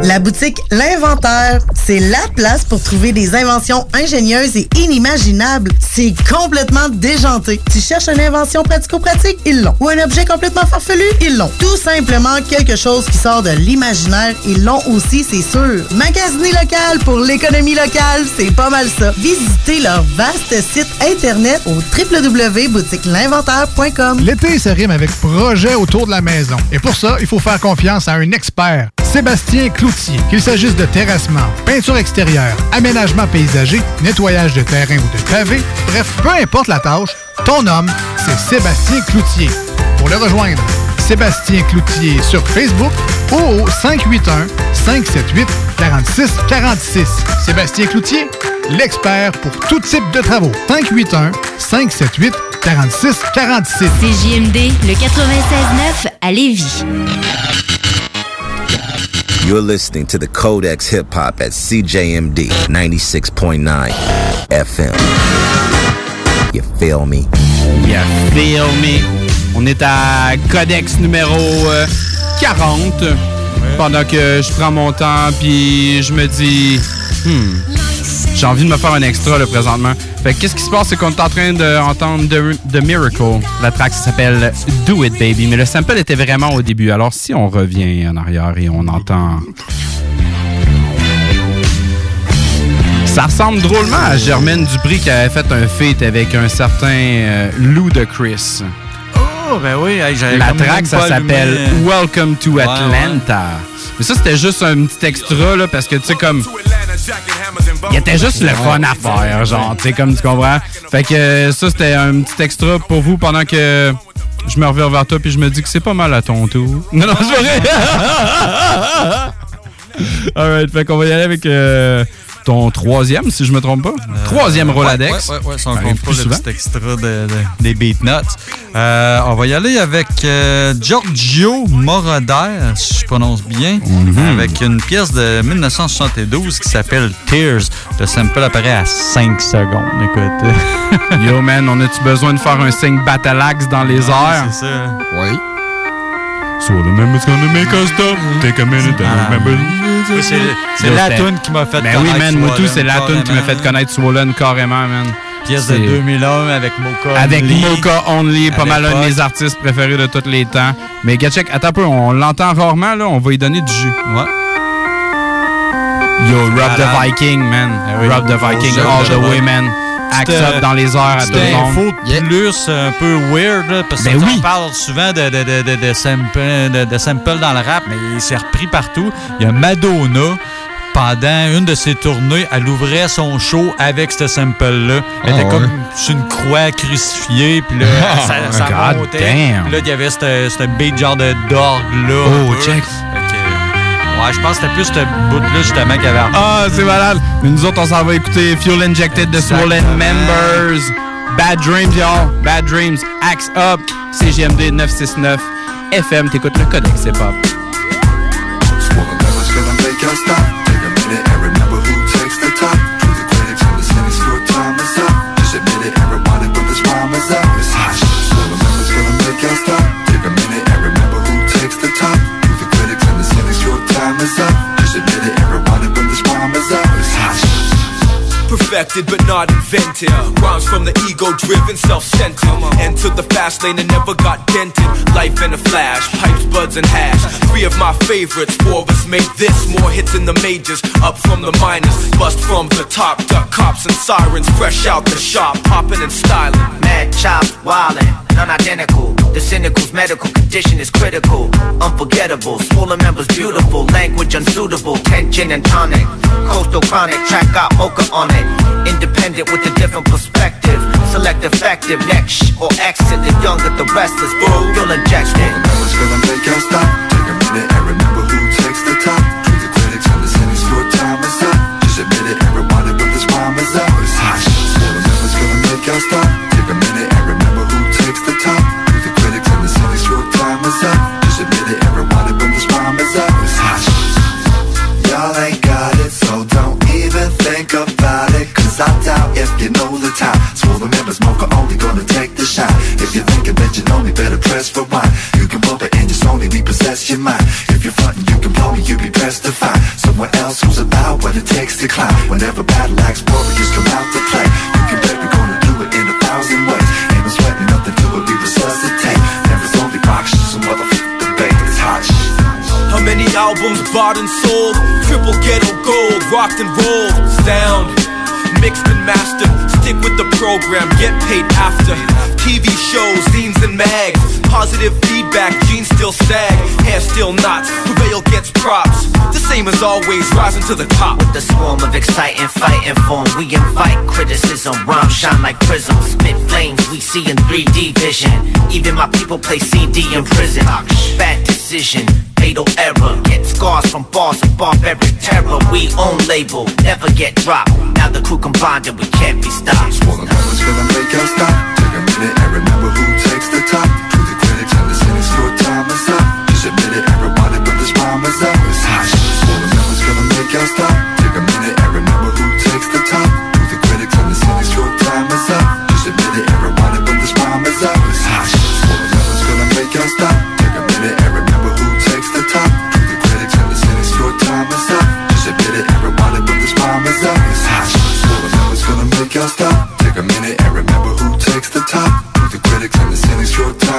La boutique L'Inventaire, c'est la place pour trouver des inventions ingénieuses et inimaginables. C'est complètement déjanté. Tu cherches une invention pratico-pratique? Ils l'ont. Ou un objet complètement farfelu? Ils l'ont. Tout simplement quelque chose qui sort de l'imaginaire? Ils l'ont aussi, c'est sûr. Magasiner local pour l'économie locale, c'est pas mal ça. Visitez leur vaste site internet au www.boutiquelinventaire.com. L'été se rime avec projet autour de la maison. Et pour ça, il faut faire confiance à un expert. Sébastien Cloutier. Qu'il s'agisse de terrassement, peinture extérieure, aménagement paysager, nettoyage de terrain ou de pavé, bref, peu importe la tâche, ton homme, c'est Sébastien Cloutier. Pour le rejoindre, Sébastien Cloutier sur Facebook ou au 581 578 46 46. Sébastien Cloutier, l'expert pour tout type de travaux. 581 578 46 46. CJMD, le 96.9 à Lévis. You're listening to the Codex Hip Hop at CJMD 96.9 FM. You feel me? You feel me? On est à Codex numéro euh, 40. Pendant que je prends mon temps, puis je me dis, hmm, j'ai envie de me faire un extra là, présentement. Fait que qu'est-ce qui se passe, c'est qu'on est en train d'entendre The, The Miracle. La track s'appelle Do It Baby, mais le sample était vraiment au début. Alors si on revient en arrière et on entend. Ça ressemble drôlement à Germaine Dupri qui avait fait un feat avec un certain euh, Lou de Chris. Oh, ben oui. hey, j'avais La track, ça s'appelle. Welcome to Atlanta. Mais ça, c'était juste un petit extra, là, parce que, tu sais, comme. Il était juste le fun à faire, genre, tu sais, comme tu comprends. Fait que ça, c'était un petit extra pour vous pendant que je me reviens vers toi, puis je me dis que c'est pas mal à ton tour. Non, non, c'est vrai. Alright, fait qu'on va y aller avec euh, ton troisième, si je me trompe pas? troisième Roladex. Ouais, ouais, ouais, ça, on Ça arrive compte pas le petit extra de, de- des Beatnuts. Euh, on va y aller avec euh, Giorgio Moroder, si je prononce bien, Mhm. avec une pièce de 1972 qui s'appelle Tears. Le sample apparaît à 5 secondes. Écoute. Yo, man, on a-tu besoin de faire un signe battle axe dans les airs? C'est ça. Oui. So the memory's gonna make us stop. Take a minute and remember. Oui, c'est- la toune qui m'a fait Ben oui, connaître man, moi tout, Swollen, c'est la tune qui m'a fait carrément. connaître Swollen carrément, man. Pièce de C'est- 2001 avec Mocha Avec Only. Mocha Only, pas mal un de mes artistes préférés de tous les temps. Mais Gatchek, attends un peu, on l'entend rarement, là, on va y donner du jus. Ouais. Yo, Rob the Viking, man. Oui. Rob the Viking, Rob all the way, man. Up dans les airs à tout le monde. info plus un peu weird, là, parce que Ben on oui. parle souvent de, de, de, de, de sample, de, de sample dans le rap, mais il s'est repris partout. Il y a Madonna pendant une de ses tournées, elle ouvrait son show avec ce sample-là. Elle Ah, était ouais. comme sur une croix crucifiée, puis là, ça, ça God montait. damn. Puis là, il y avait ce ce beat genre de d'orgue-là. Oh, check. Ouais, je pense que c'était plus ce bout-là, justement, qu'il y avait Ah, c'est malade. Mais nous autres, on s'en va écouter Fuel Injected de Swollen. Members. Bad Dreams, y'all. Bad Dreams. Axe Up. CGMD 969. FM, t'écoutes le codex, c'est pop. Swollen gonna make us stop. But not invented. Rhymes from the ego driven, self centered. Entered the fast lane and never got dented. Life in a flash, pipes, buds, and hash. Three of my favorites, four of us made this. More hits in the majors, up from the minors. Bust from the top, duck cops and sirens. Fresh out the shop, popping and styling. Mad chop, wildin', non-identical. The cynical's medical condition is critical, unforgettable. Swollen members beautiful, language unsuitable, tension and tonic. Coastal chronic, track got mocha on it. Independent with a different perspective. Select effective, next or exit. The younger, the restless, fuel injected. Members gonna make us stop. Take a minute and remember who takes the top. To the critics your time is up. Just admit it it when this rhyme is up. It's hot. Gonna make us stop. Better press. You can it and just only repossess your mind. If you're frontin', you can blow me, you'll be pressed to find someone else who's about what it takes to climb. Whenever battle axe warriors come out to play, you can bet we're gonna do it in a thousand ways. Ain't no sweating nothing to it, we resuscitate. Never's only rock shit, so motherfucker debate. It's hot. How many albums bought and sold? Triple ghetto gold, rocked and rolled. Sound mixed and mastered. Stick with the program, get paid after. TV shows, zines and mags. Positive feedback, jeans still sag. Hair still knots, prevail gets props. The same as always, rising to the top. With the swarm of exciting fighting form, we invite criticism. Rhymes shine like prisms, spit flames we see in 3D vision. Even my people play CD in prison. Bad decision, fatal error. Get scars from bars of barbaric terror. We own label, never get dropped. Now the crew combined and we can't be stopped. Swollen members gonna make us stop. Take a minute and remember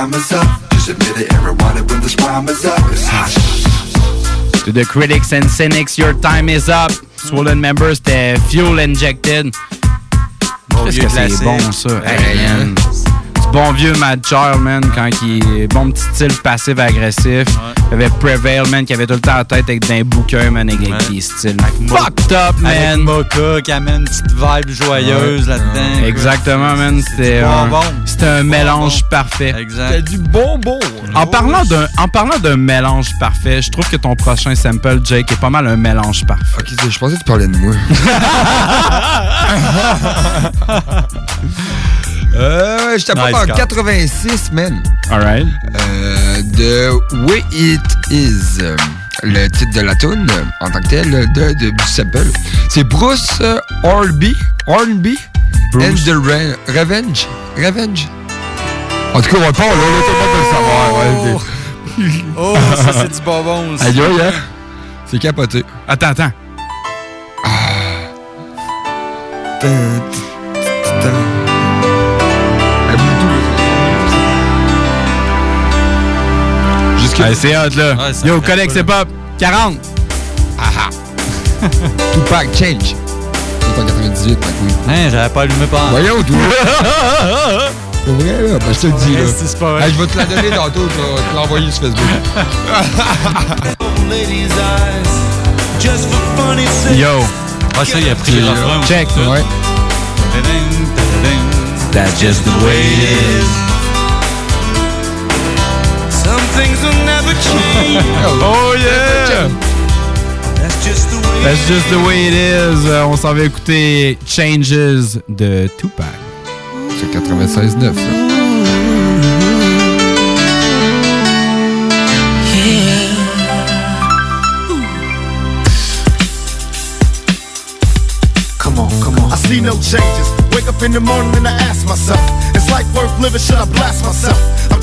time is up. Just admit it and rewind it when this rhyme is up. It's hot. To the critics and cynics, your time is up. Swollen Members, c'était Fuel Injected. Qu'est-ce que c'est bon, ça? Ouais, Hey, man. Bon vieux Mad Child, man, quand il est bon petit style passif-agressif. Il y avait Prevail, man, qui avait tout le temps la tête avec des bouquins, man, avec des styles fucked up, Avec man. Mocha qui amène une petite vibe joyeuse là-dedans. Exactement, man. C'était un, c'était un mélange parfait. Exact. du bonbon. En parlant d'un en parlant d'un mélange parfait, je trouve que ton prochain sample, Jake, est pas mal un mélange parfait. Ok, je pensais que tu parlais de moi. euh, je t'apporte Nice en call. 86, man. Alright. Euh, de Way It Is. Le titre de la tune en tant que tel de, de, du sample. C'est Bruce euh, Hornby. Hornby. And the Re- Revenge. Revenge. En tout cas, on va pas, là, tout le monde peut le savoir. ouais. Oh, ça, c'est du bonbon aussi. Aïe, aïe, hein? C'est capoté. Attends, attends. Hey, c'est hot, là. Ouais, Yo, collègue, pas, c'est pop. 40. Ah Tupac Change. C'est en 98, ma couille. Hein, j'avais pas allumé pas. Voyons, toi. Pour vrai, là? Ben, je te le dis, là. C'est pas vrai? Hey, je vais te la donner tantôt, je vais te l'envoyer sur Facebook. Yo. Ah, ça, il a pris le refrain. Check. tout. Ouais. That's just the way it is. Things will never change. Oh yeah! That's just the way That's just the way it is. Euh, on s'en va écouter Changes de Tupac. C'est 96.9. ça. Come on, come on. I see no changes. Wake up in the morning and I ask myself, is life worth living? Should I blast myself?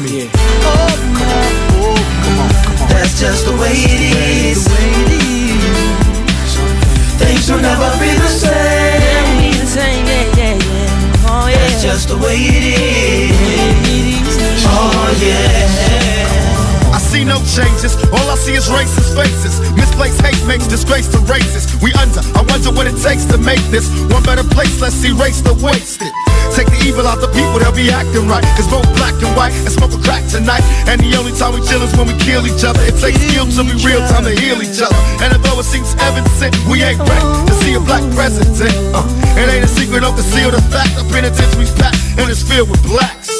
Hear me. Oh, come on, oh, come on, come on. That's just the way it is. Things will never be the same. That's just the way it is. Oh yeah. I see no changes. All I see is racist faces. Misplaced hate makes disgrace to races. We under. I wonder what it takes to make this one better place. Let's erase the wasted. Take the evil out the people, they'll be acting right. Cause both black and white and smoke a crack tonight. And the only time we chill is when we kill each other. It takes skill to be real time to heal each other. And although it seems evident, we ain't ready to see a black president. Uh, it ain't a secret, don't conceal the fact. The penitentiary's packed and it's filled with blacks.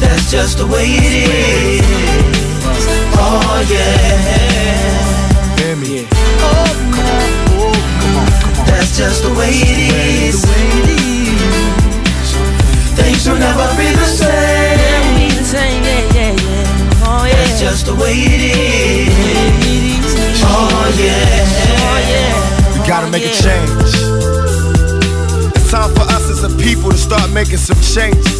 That's just the way it is. Oh yeah. Hear me. Oh, come on, oh, come on, come on. That's just the way it is. Things will never be the same. Oh, that's just the way it is. Oh, oh yeah. We gotta oh, make a change. It's time for us as a people to start making some changes.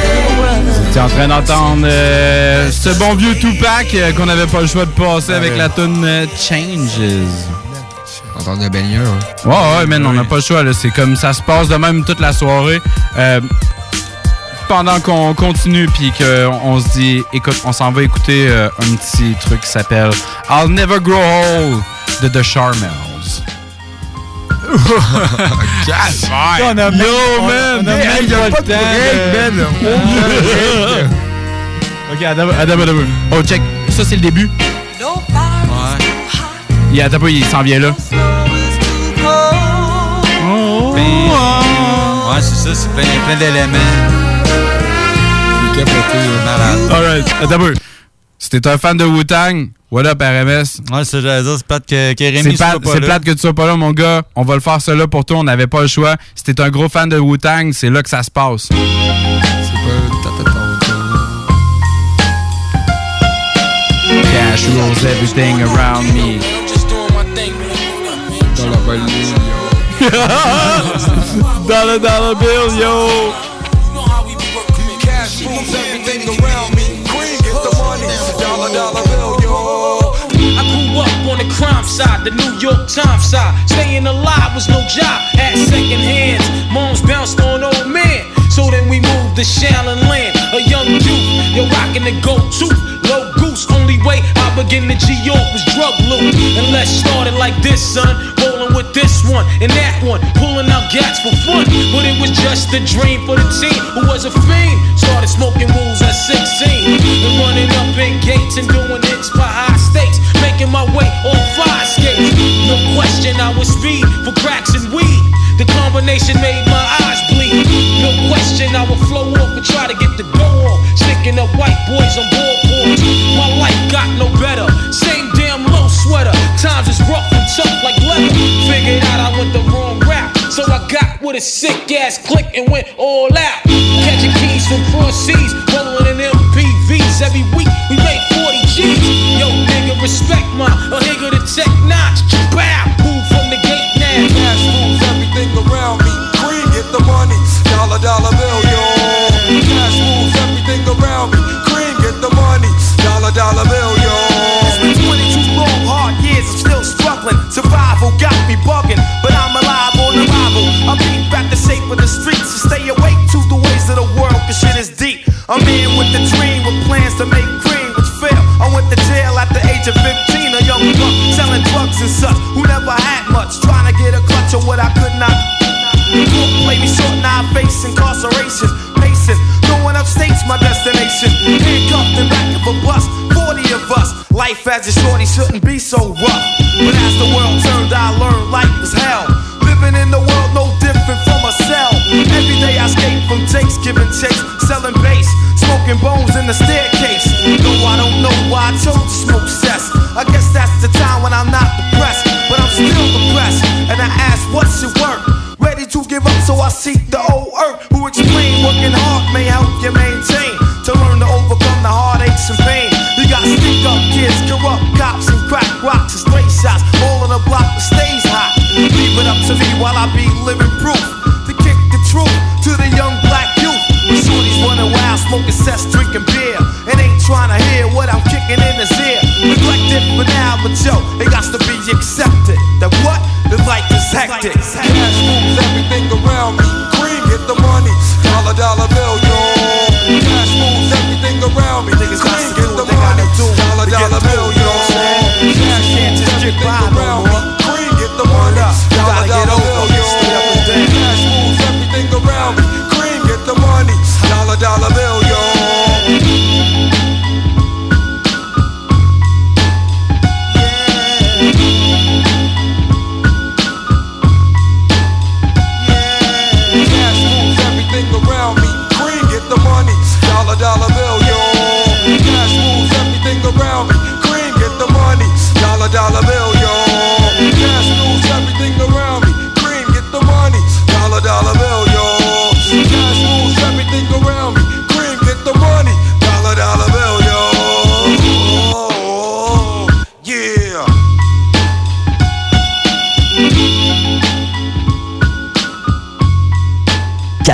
Tu es en train d'entendre euh, ce bon vieux Tupac euh, qu'on n'avait pas le choix de passer avec la tune euh, Changes. Entendre de baigneur. Ouais, ouais, man, on n'a pas le choix. là. C'est comme ça se passe de même toute la soirée. Euh, pendant qu'on continue puis qu'on on se dit, écoute, on s'en va écouter euh, un petit truc qui s'appelle I'll Never Grow Old de The Charmels. Yo, man! on a même y a pas pas de de break, break, man. man. Ok, attends, attends. Oh, check. Ça, c'est le début. Ouais. Il, attends, pas, il s'en vient là. Ouais, c'est ça, c'est plein, plein d'éléments. C'est capoté. Malade. Alright, attends un peu. Si t'es un fan de Wu-Tang, what up, RMS? Ouais, c'est j'allais dire, c'est plate que, que Rémi soit pas c'est plate que tu sois pas là, mon gars. On va le faire là pour toi. On n'avait pas le choix. Si t'es un gros fan de Wu-Tang, c'est là que ça se passe. C'est pas Cash rules everything around me. Dollar bill, yo. dollar, dollar bill, yo. Side, the New York Times side. Staying alive was no job, had second hands. Moms bounced on old men. So then we moved to Shaolin Land, a young youth. You're rocking the go-to, low goose. Only way I begin to G-York was drug loot. And let's start it like this, son. Rolling with this one and that one, pulling out gats for fun. But it was just a dream for the team who was a fiend. Started smoking rules at 16 and running up in gates and doing hits by high stakes. Making my way skates. No question, I was speed for cracks and weed. The combination made my eyes bleed. No question, I would flow off and try to get the go off. Sticking up white boys on boards. My life got no better. Same damn low sweater. Times is rough and tough like leather. Figured out I went the wrong route. So I got with a sick ass click and went all out. Catching keys from cross seas, rolling in MPVs. Every week we made 40 G's. Yo, nigga, respect my age of 15, a young buck selling drugs and such, who never had much, trying to get a clutch of what I could not. Court play me short, now I face incarceration. Pacing, going upstate's my destination. Handcuffed in back of a bus, 40 of us. Life as a shorty shouldn't be so rough. But as the world turned, I learned life was hell. Living in the world no different from a cell. Every day I escape from takes, giving chase, selling bass, smoking bones in the staircase. Though I don't know why I chose to smoke you maintain to learn to overcome the heartaches and pain. You got stick up kids, corrupt cops, and crack rocks and stray shots, all on the block that stays hot. Leave it up to me while I be living proof to kick the truth to the young black youth. The shorties running wild, smoking cess, drinking beer, and ain't trying to hear what I'm kicking in his ear. Neglected for now, but yo, it got to be accepted. That what? The life is hectic.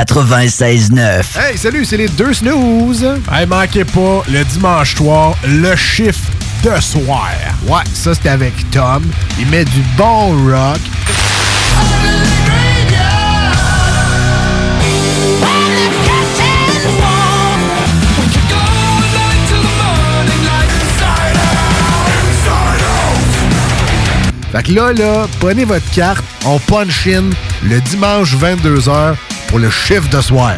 96.9. Hey, salut, c'est les deux snooze. Hey, manquez pas, le dimanche soir, le chiffre de soir. Ouais, ça c'est avec Tom. Il met du bon rock. Fait que là, là, prenez votre carte, on punch in le dimanche 22h pour le chiffre de soir.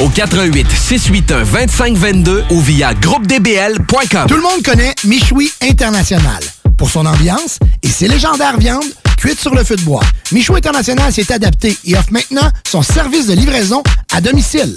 au 88 681 2522 ou via groupedbl.com. Tout le monde connaît Michoui International pour son ambiance et ses légendaires viandes cuites sur le feu de bois. Michoui International s'est adapté et offre maintenant son service de livraison à domicile.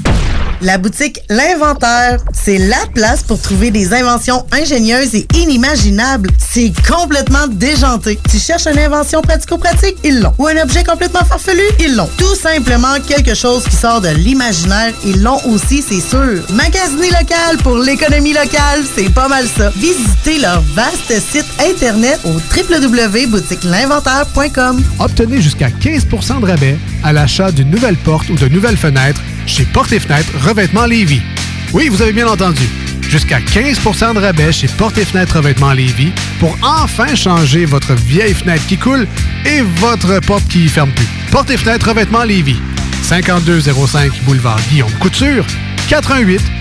La boutique L'Inventaire, c'est la place pour trouver des inventions ingénieuses et inimaginables. C'est complètement déjanté. Tu cherches une invention pratico-pratique? Ils l'ont. Ou un objet complètement farfelu? Ils l'ont. Tout simplement quelque chose qui sort de l'imaginaire? Ils l'ont aussi, c'est sûr. Magasiner local pour l'économie locale, c'est pas mal ça. Visitez leur vaste site internet au www.boutiquelinventaire.com. Obtenez jusqu'à 15% de rabais à l'achat d'une nouvelle porte ou de nouvelles fenêtres chez Porte et Fenêtres Revêtement Lévis. Oui, vous avez bien entendu. Jusqu'à 15% de rabais chez Porte et Fenêtres Revêtement Lévis pour enfin changer votre vieille fenêtre qui coule et votre porte qui ne ferme plus. Porte et Fenêtres Revêtement Lévis. 5205 Boulevard Guillaume Couture. 88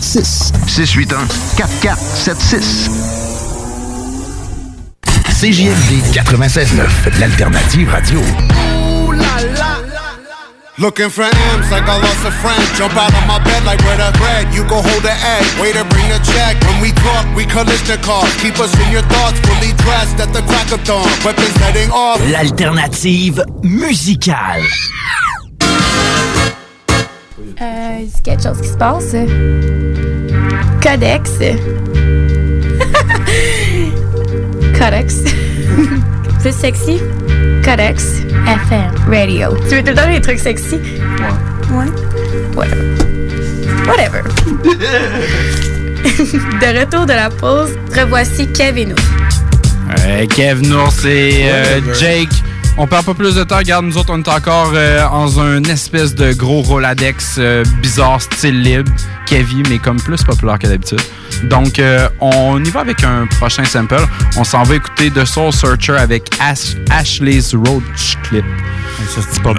4476. 681 4476. CJMD 96.9, l'alternative radio. Looking for M's like I lost a friend. Jump out of my bed like where the bread. You go hold the egg. Way to bring the check. When we talk, we cars. Keep us in your thoughts. Fully dressed at the crack of dawn. Weapons heading off. L'alternative musicale. Euh, c'est quelque chose qui se passe. Codex. Codex. Plus sexy? Codex FM Radio. Tu veux tout le temps des trucs sexy? Ouais. Ouais. Whatever. Whatever. de retour de la pause, revoici Kevin. Euh, Kev Nours et euh, Jake. On perd pas plus de temps. Regarde, nous autres, on est encore euh, dans un espèce de gros Roladex euh, bizarre, style libre. Kevin, mais comme plus populaire que d'habitude. Donc, euh, on y va avec un prochain sample. On s'en va écouter The Soul Searcher avec Ash- Ashley's Roach Clip. Ça se dit pas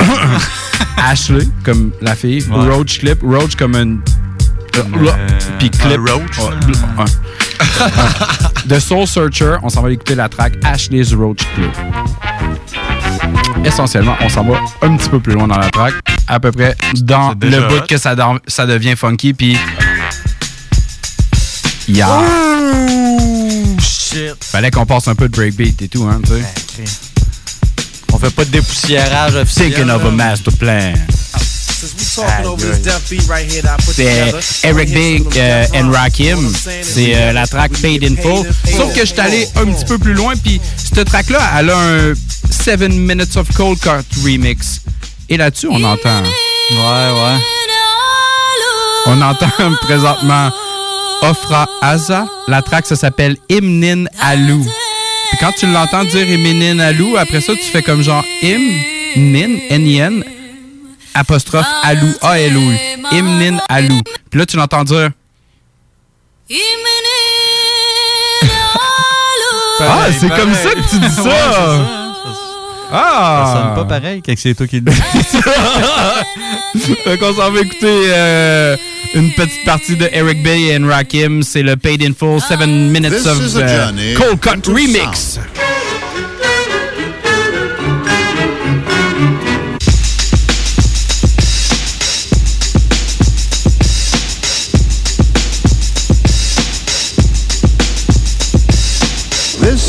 Ashley, comme la fille. Ouais. Roach Clip. Roach comme une... Puis clip. roach, Ouais, ouais. The Soul Searcher, on s'en va écouter la track Ashley's Roach Clip. Essentiellement, on s'en va un petit peu plus loin dans la track, à peu près dans le bout que ça, devient funky, puis... Yeah. Ouh, shit. Fallait qu'on passe un peu de breakbeat et tout, hein, tu sais. On fait pas de dépoussiérage officiel. Thinking of a master plan. C'est. Eric Big euh, and Rakim. C'est euh, la track Paid in Full. Sauf que je suis allé un petit peu plus loin, puis cette track-là, elle a un 7 Minutes of Cold Cut remix. Et là-dessus, on entend. Ouais, ouais. On entend présentement Ofra Aza. La track, ça s'appelle Imnin Alou. Puis quand tu l'entends dire Imnin Alou, après ça, tu fais comme genre Im, Nin, N-I-N, apostrophe Alou, A-L-O-U. Imnin Alou. Puis là, tu l'entends dire. Ah, c'est comme ça que tu dis ça! Ah! Ça sonne pas pareil quand c'est toi qui le dis. fait qu'on s'en va écouter euh, une petite partie de Eric Bay et Rakim. C'est le Paid in Full 7 Minutes This of euh, Cold Cut Remix.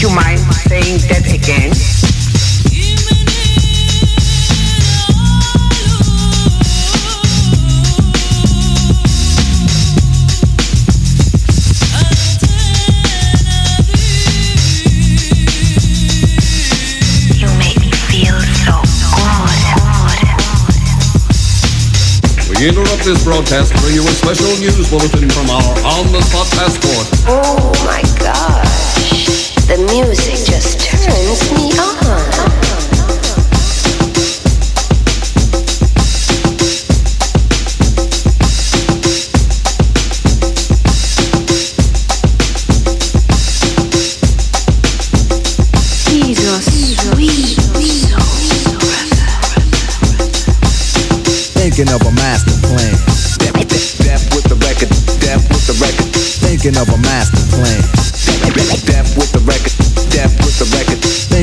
Would you mind saying that again? You make me feel so good. We interrupt this broadcast to bring you a special news bulletin from our on-the-spot passport. Oh my gosh. The music just turns me on. He's a sweet. Thinking of a master plan. Death with the record, death with the record. Thinking of a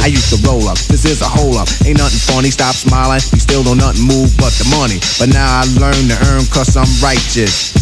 I used to roll up. This is a hole up. Ain't nothing funny. Stop smiling. You still don't nothing move but the money. But now I learn to earn cause I'm righteous.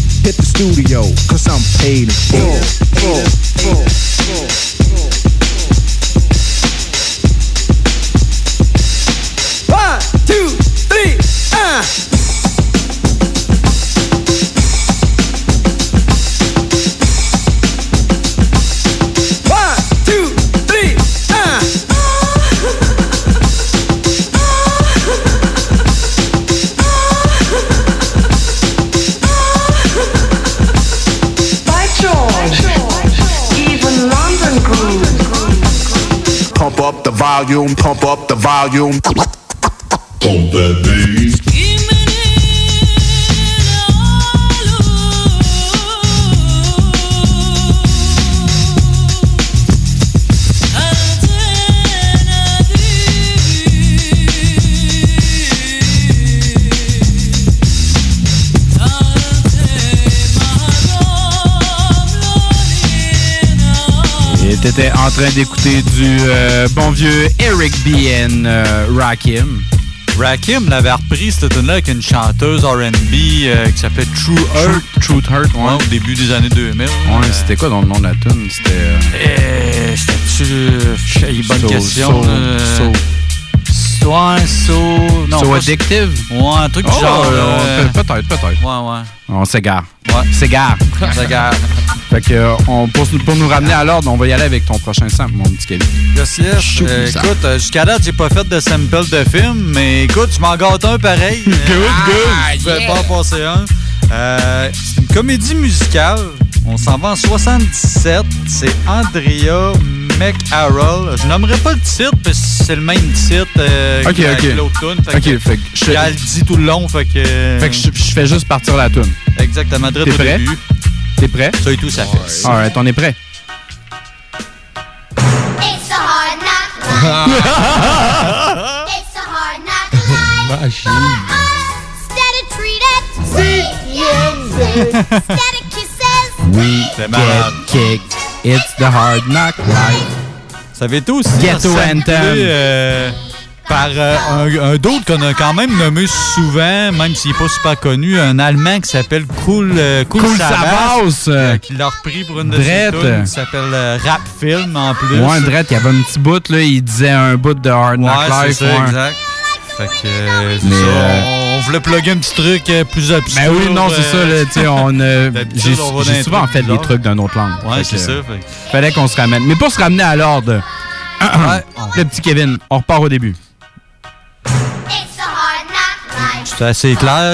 hit the studio, cause I'm paid in full. full, full. Volume, pump up the volume. Pump that bass. T'étais en train d'écouter du euh, bon vieux Eric B. and euh, Rakim. Rakim l'avait repris cette tune là avec une chanteuse R&B euh, qui s'appelait True Heart. Truth Heart, ouais. au début des années 2000. Ouais, c'était quoi dans le nom de la tune? C'était. euh, Euh, C'était-tu... bonne So- question. so- so- Ouais, so... Non, So addictive? Ouais, un truc du Oh, genre... euh, peut- peut-être, peut-être. Ouais, ouais. On s'égare. Ouais. S'égare. S'égare. Fait que, euh, on, pour, pour nous ramener à l'ordre, on va y aller avec ton prochain sample, mon petit Kevin. Yes, yes. Euh, écoute, euh, jusqu'à date, j'ai pas fait de sample de film, mais écoute, je m'en gâte un pareil. good, good. Je vais pas en passer un. Euh, c'est une comédie musicale. On s'en va en 77. C'est Andrea McHarrell. Je nommerai pas le titre parce que c'est le même titre euh, Ok, que l'autre tune. Fait Ok, que- fait que je- Elle le dit tout le long. Fait que, Fait que je, je fais juste partir la tune. Exactement. direct au prêt? début. T'es prêt? Ça et tout, ça fait. Alright, on est prêt. It's a hard knock life. it's a hard knock life. Steady treated. Steady kisses. We get kicked. It's the hard knock life. Ça avait été aussi Ghetto Anthem. Par euh, un, un d'autre qu'on a quand même nommé souvent, même s'il n'est pas super connu, un Allemand qui s'appelle Cool, euh, cool, Cool Savas, euh, qui l'a repris pour une de ses Drette. qui s'appelle euh, Rap Film en plus. Ouais, Dredd, il y avait un petit bout, là, il disait un bout de Hard Knock Ouais, Life. c'est ça, ouais. exact. Fait que, Mais, ça, on, on voulait plugger un petit truc plus obscur. Ben oui, non, c'est euh, ça, là, on J'ai souvent fait des trucs d'une autre langue. Ouais, c'est ça. fait Fallait qu'on se ramène. Mais pour se ramener à l'ordre, le petit Kevin, on repart au début. C'est assez clair.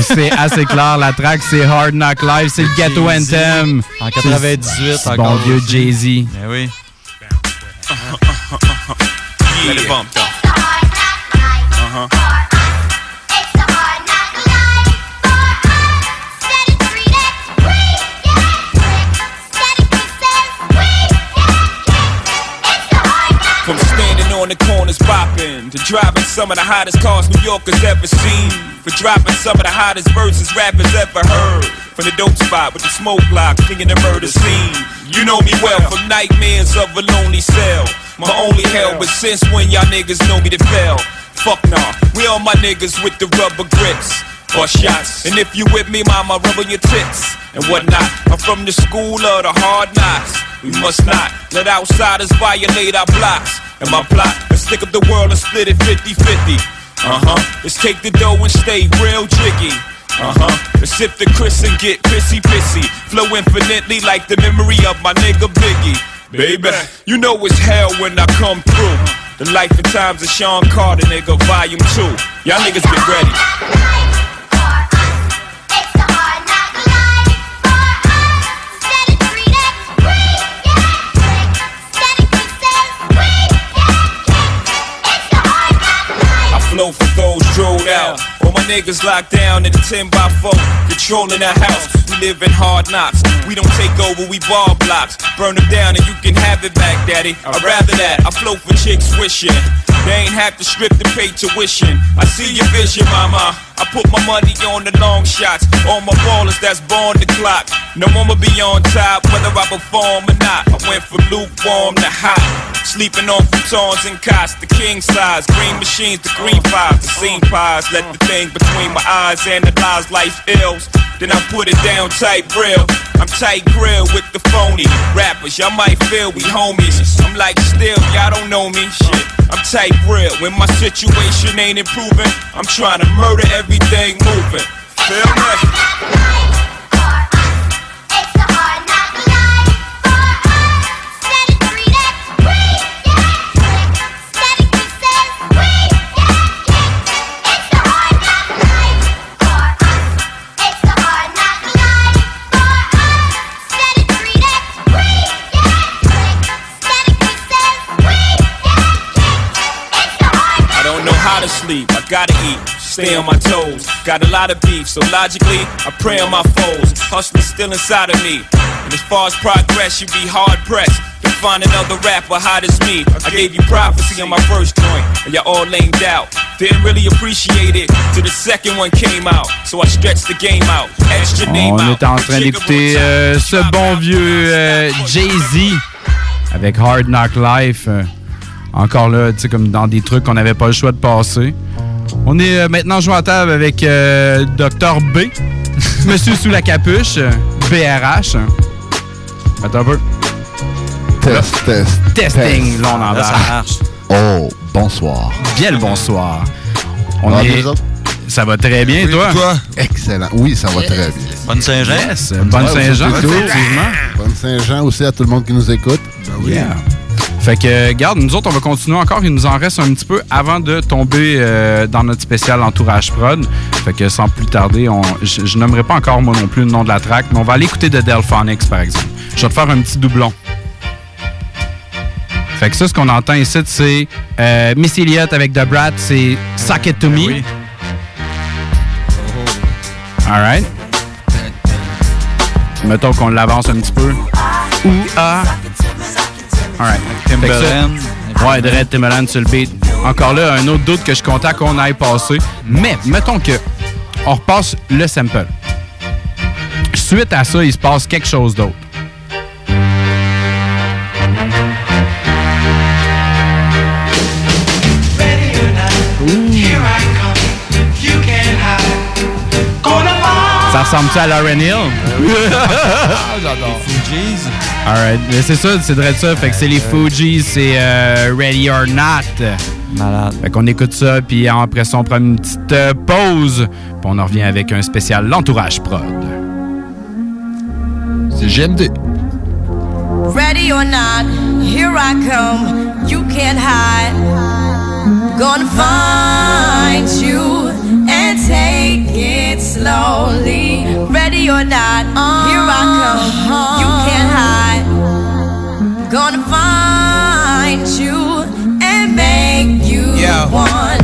C'est assez clair, la track, c'est Hard Knock Life, c'est le Ghetto. Anthem. En C'est- 98, c'est encore Bon vieux aussi. Jay-Z. Ben oui. some of the hottest cars New Yorkers ever seen. For dropping some of the hottest verses rappers ever heard. From the dope spot with the smoke block, thinking the murder scene. You know me well from nightmares of a lonely cell. My only hell, but since when y'all niggas know me to fail? Fuck nah, we all my niggas with the rubber grips. Or shots. And if you with me, mama, rub on your tits and whatnot. I'm from the school of the hard knocks. We must not let outsiders violate our blocks. And my plot is stick up the world and split it 50 50. Uh huh. Let's take the dough and stay real jiggy. Uh huh. Let's sip the Chris and get pissy pissy. Flow infinitely like the memory of my nigga Biggie. Baby, you know it's hell when I come through. The life and times of Sean Carter, nigga, volume 2. Y'all niggas get ready. Out. All my niggas locked down in the 10 by 4, controlling the house. We live in hard knocks. We don't take over, we ball blocks. Burn them down and you can have it back, daddy. I'd rather that. I flow for chicks wishing. They ain't have to strip to pay tuition. I see your vision, mama. I put my money on the long shots. All my ballers that's born the clock. No one will be on top, whether I perform or not. I went from lukewarm to hot. Sleeping on futons and cots, the king size. Green machines, the green fives, the scene pies. Let the thing between my eyes analyze life ills. Then I put it down tight real. I'm tight grill with the phony rappers. Y'all might feel we homies. I'm like still, y'all don't know me. Shit, I'm tight real. When my situation ain't improving, I'm trying to murder everything moving. Feel me? I don't know how to sleep, I gotta eat, stay on my toes. Got a lot of beef, so logically, I pray on my foes. Hustling still inside of me. And as far as progress, you be hard pressed to find another rapper hot as me. I gave you prophecy on my first joint, and y'all all lamed out. Didn't really appreciate it till the second one came out. So I stretched the game out. Extra name On out. est en train d'écouter euh, ce bon vieux euh, Jay-Z avec Hard Knock Life. Euh, encore là, tu sais, comme dans des trucs qu'on n'avait pas le choix de passer. On est euh, maintenant joué à table avec euh, Dr. B, Monsieur sous la capuche, BRH. Attends un peu. Test, test. Testing, là on Là, embarque. ça marche. Oh, bonsoir. Bien le bonsoir. On Ah, est? Ça va très bien, Oui, toi? toi? Excellent. Oui, ça va très bien. Bonne Saint-Jean. Yes, bonne Saint-Jean. Bonne Saint-Jean aussi à tout le monde qui nous écoute. Yeah. Fait que, garde, nous autres, on va continuer encore. Il nous en reste un petit peu avant de tomber euh, dans notre spécial Entourage Prod. Fait que sans plus tarder, on, je, je nommerai pas encore moi non plus le nom de la track, mais on va aller écouter de Delphonics, par exemple. Je vais te faire un petit doublon. Fait que ça, ce qu'on entend ici, c'est euh, Miss Elliott avec The Brat, c'est Suck It To Me. Alright. Mettons qu'on l'avance un petit peu. Ou à. Alright. Fait que ça- Timbaland. Ouais, sur le beat. Encore là, un autre doute que je suis content qu'on aille passer. Mais, mettons que on repasse le sample. Suite à ça, il se passe quelque chose d'autre. Ça ressemble-tu à Lauren Hill? J'adore. Fugees. Alright, mais c'est ça, c'est vrai ça. Fait que c'est les Fugees, c'est euh, Ready or Not. Malade. Fait qu'on écoute ça, puis après ça, on prend une petite euh, pause, puis on en revient avec un spécial L'Entourage Prod. C'est GMD. Ready or not, here I come. You can't hide. Gonna find you and take it slowly. Ready or not, here I come. You can't hide. Gonna find you and make you want me.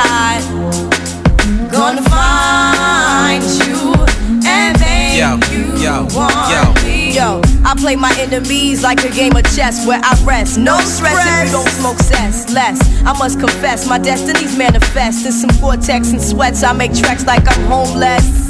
You can't hide. Gonna find you and make Yo, you yo, want yo. me. Yo, I play my enemies like a game of chess where I rest. No stress if you don't smoke cess. Less, I must confess, my destinies manifest in some cortex and sweats. I make tracks like I'm homeless.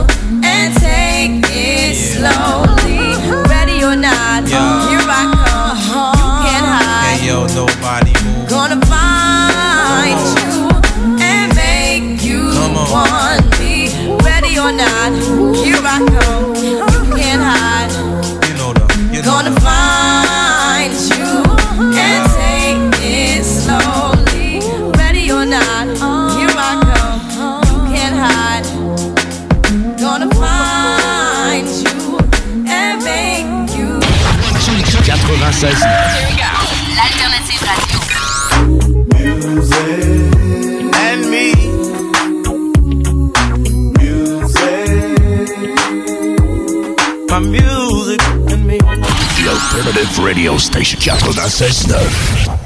it Here we go. L'alternative radio. Music and me. Music. My music and me. The alternative radio station 96.9.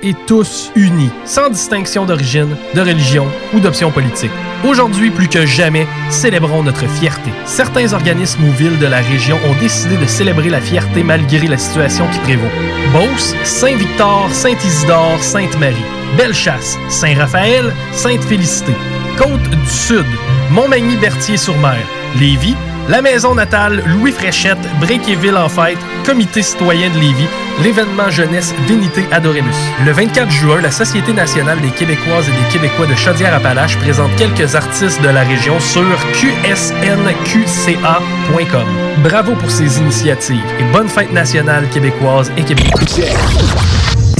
Et tous unis, sans distinction d'origine, de religion ou d'option politique. Aujourd'hui, plus que jamais, célébrons notre fierté. Certains organismes ou villes de la région ont décidé de célébrer la fierté malgré la situation qui prévaut. Beauce, Saint-Victor, Saint-Isidore, Sainte-Marie. Bellechasse, Saint-Raphaël, Sainte-Félicité. Côte du Sud, Montmagny-Berthier-sur-Mer. Lévis, la maison natale Louis Fréchette, Bréquéville en fête, Comité citoyen de Lévis, l'événement jeunesse Vénité Adoremus. Le 24 juin, la Société nationale des Québécoises et des Québécois de Chaudière-Appalaches présente quelques artistes de la région sur qsnqca.com. Bravo pour ces initiatives et bonne fête nationale québécoise et québécoise.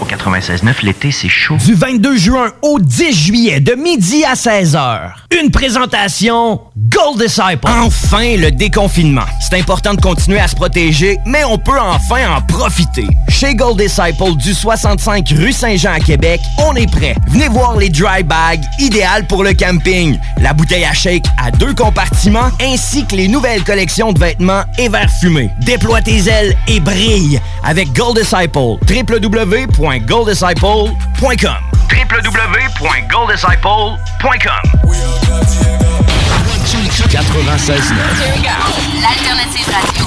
Au 96.9, l'été, c'est chaud. Du 22 juin au 10 juillet, de midi à 16h. Une présentation Gold Disciple. Enfin, le déconfinement. C'est important de continuer à se protéger, mais on peut enfin en profiter. Chez Gold Disciple du 65 rue Saint-Jean à Québec, on est prêt. Venez voir les dry bags, idéales pour le camping. La bouteille à shake à deux compartiments, ainsi que les nouvelles collections de vêtements et verres fumés. Déploie tes ailes et brille avec Gold Disciple. www.golddisciple.com www.golddisciple.com 96.9. L'alternative radio.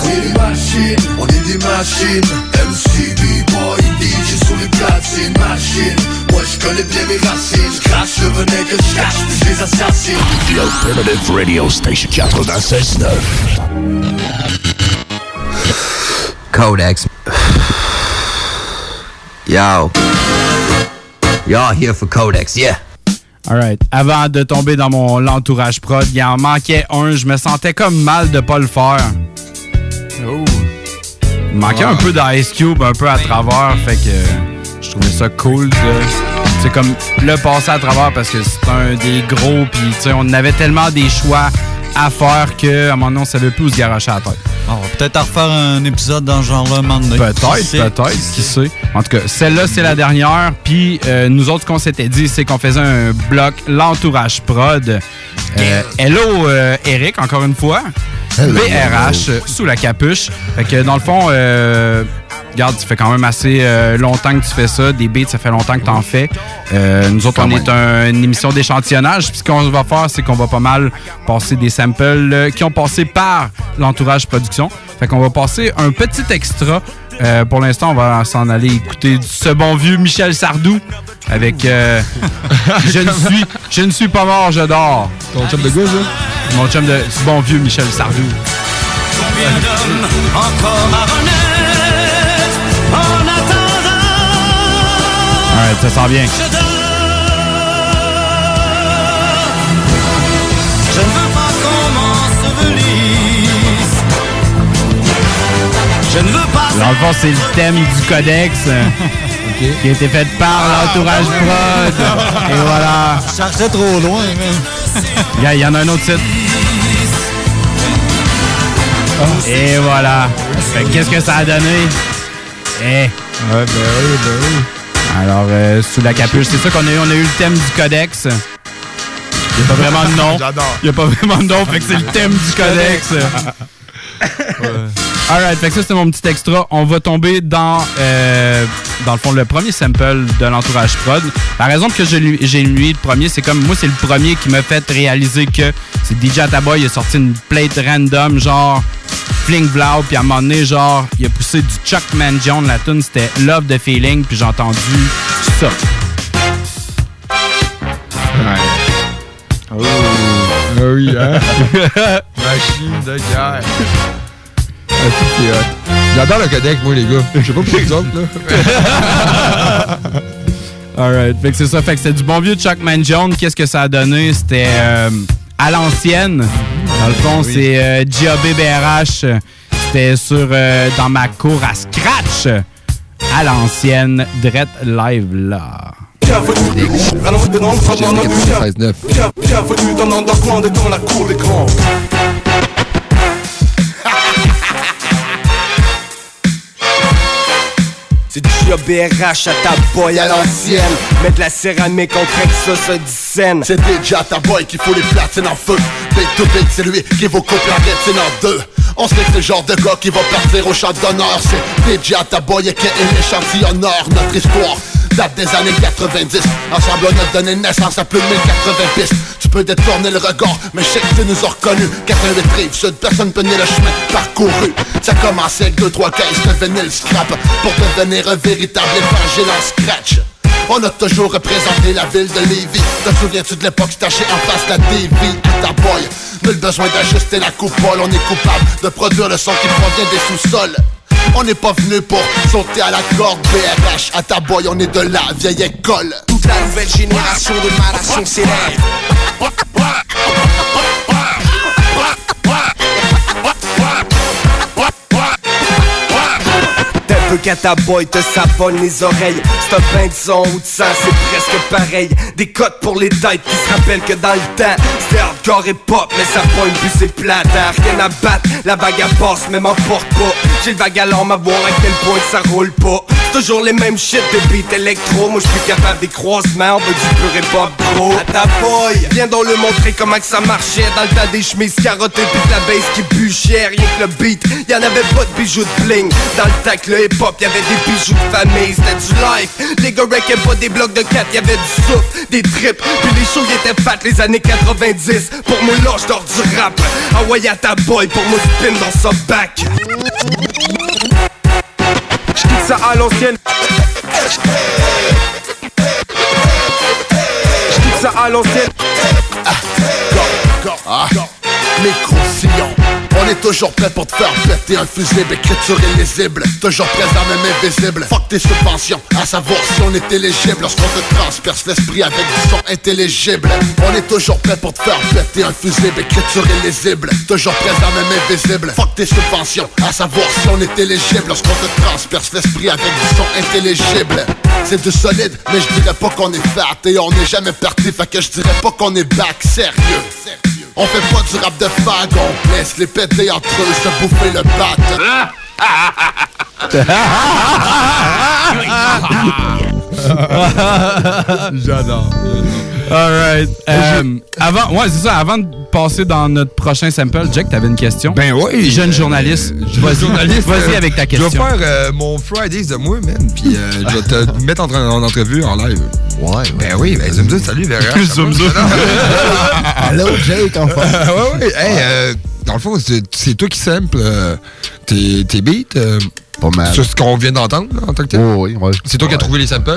C'est des machines, on est des machines. MCB, boy, DJ sur les platines, machine. Moi je connais bien mes racines, je crache le venin que je cache, puis je les assassine. The Alternative Radio Station 96.9. Codex. Yo. Y'all here for Codex, yeah. Alright. Avant de tomber dans mon l'entourage prod, il en manquait un. Je me sentais comme mal de pas le faire. Il manquait un peu d'Ice Cube, un peu à travers. Fait que je trouvais ça cool de. C'est comme le passer à travers parce que c'est un des gros. Puis tu sais, on avait tellement des choix à faire qu'à un moment donné, on savait plus où se garocher à la tête. On va peut-être en refaire un épisode dans ce genre-là un. Peut-être, peut-être, qui sait. En tout cas, celle-là, c'est la dernière. Puis euh, nous autres, ce qu'on s'était dit, c'est qu'on faisait un bloc l'entourage prod. Euh, hello, euh, Eric, encore une fois. BRH, sous la capuche. Fait que dans le fond, euh, regarde, ça fait quand même assez euh, longtemps que tu fais ça. Des beats, ça fait longtemps que tu en fais. Euh, nous autres, on est un- une émission d'échantillonnage. Puis ce qu'on va faire, c'est qu'on va pas mal passer des samples euh, qui ont passé par l'entourage production. Fait qu'on va passer un petit extra. Euh, pour l'instant, on va s'en aller écouter ce bon vieux Michel Sardou avec euh, je, ne suis, je ne suis pas mort, je dors. Ton chum de gauche, Mon chum de ce bon vieux Michel Sardou. Combien d'hommes encore à renaître en attendant? Ouais, ça sent bien. Je ne veux pas. Dans le fond, c'est le thème du codex qui a été fait par l'entourage prod. Et voilà. Je cherchais trop loin, même. Il y en a un autre site. Et voilà. Qu'est-ce que ça a donné? Eh. Ouais, ben oui, ben oui. Alors, euh, sous la capuche, c'est ça qu'on a eu. On a eu le thème du codex. Il n'y a pas vraiment de nom. J'adore. Il n'y a pas vraiment de nom, fait que c'est le thème du codex. Alright, fait ça c'était mon petit extra. On va tomber dans, euh, dans le fond, le premier sample de l'entourage prod. La raison que lui- j'ai mis le premier, c'est comme moi, c'est le premier qui m'a fait réaliser que c'est DJ Ataboy, il a sorti une plate random, genre Fling Vlow, puis à un moment donné, genre, il a poussé du Chuck Man Jones. La tune c'était Love the Feeling, puis j'ai entendu ça. Ben oui, hein? Machine de guerre. Ah. J'adore le codec, moi, les gars. Je sais pas pour les autres, là. Alright. Fait que c'est ça. Fait que c'est du bon vieux Chuckman Jones. Qu'est-ce que ça a donné? C'était euh, à l'ancienne. Dans le fond, c'est euh, BRH. C'était sur euh, dans ma cour à Scratch. À l'ancienne. Drette live là. Bienvenue Bienvenue dans l'underground et dans la cour des grands. C'est du BRH à ta boy à l'ancienne. Mets de la céramique, on crée que ça se dissène. C'est déjà ta boy qui fout les platines en feu. Big to big, c'est lui qui vous coupe la rétine en deux. On sait que c'est le genre de gars qui va partir au champ d'honneur. C'est déjà ta boy qui est l'échantillonneur. Notre histoire date des années 90. Ensemble, on a donné naissance à plus de 1080 pistes. Tu peux détourner le regard, mais je sais que tu nous as reconnus. 88 rives sud, personne peut le chemin parcouru. Ça a commencé avec 2-3 caisses de vinyle scrap pour devenir un véritable évangile en scratch. On a toujours représenté la ville de Lévis Te souviens-tu de l'époque stachée en face de la TV à ta boy? Nul besoin d'ajuster la coupole On est coupable de produire le son qui provient des sous-sols on n'est pas venu pour sauter à la corde BRH à ta boy, on est de la vieille école Toute la nouvelle génération de malation s'élève. Peu qu'à ta boy te savonne les oreilles. C'est un pain de ou de sang, c'est presque pareil. Des cotes pour les têtes qui se rappellent que dans le temps C'était hardcore et pop, mais ça pointe plus c'est plate hein. Rien à battre, la vague à passe, mais m'emporte pas J'ai le vague à l'orme à voir à quel point ça roule pas toujours les mêmes shit de beat électro. Moi je suis capable des croisements, on veut du pur et pop gros À ta boy, viens donc le montrer comment que ça marchait. Dans le tas des chemises carottées de la base qui bûchait. Rien que le beat, y'en avait pas de bijoux de bling. Dans le que le hip-hop, y'avait des bijoux de famille. C'était du life, les gars wreckaient pas des blocs de 4 Y'avait du souffle, des trips, puis les shows étaient fat les années 90 Pour moi là, j'dors du rap. Envoyé à ta boy pour moi spin dans son back Ça à l'ancienne. Ça à l'ancienne. Ah, micro-sillon on est toujours prêt pour te faire péter un fusible Écriture illisible, toujours présent même invisible Fuck tes subventions, à savoir si on est éligible. Lorsqu'on te transperce l'esprit avec du son intelligible. On est toujours prêt pour te faire péter un fusible Écriture illisible, toujours présent même invisible Fuck tes subventions, à savoir si on est éligible. Lorsqu'on te transperce l'esprit avec du son intelligible. C'est du solide, mais je dirais pas qu'on est fat. Et on n'est jamais parti, fait que je dirais pas qu'on est back. Sérieux on fait pas du rap de fag, on laisse les péter entre eux se bouffer le bat. J'adore. Alright. Euh, avant, ouais, c'est ça. Avant de passer dans notre prochain sample, Jack, t'avais une question? Ben oui. Jeune journaliste. Jeune Vas-y, journaliste, Vas-y euh, avec ta Je question. vais faire euh, mon Fridays de moi, man. Puis euh, je vais te mettre en, en entrevue en live. Ouais, Ben oui, ben zoom zoom, salut, Vera. Zoom, zoom. Allô, Jake, enfin. ouais, ouais. Hey, euh, dans le fond, c'est toi qui sample euh, tes, tes beats. Pas mal. sur ce qu'on vient d'entendre en tant que tel? Oh, oui, ouais. C'est toi qui as trouvé les samples?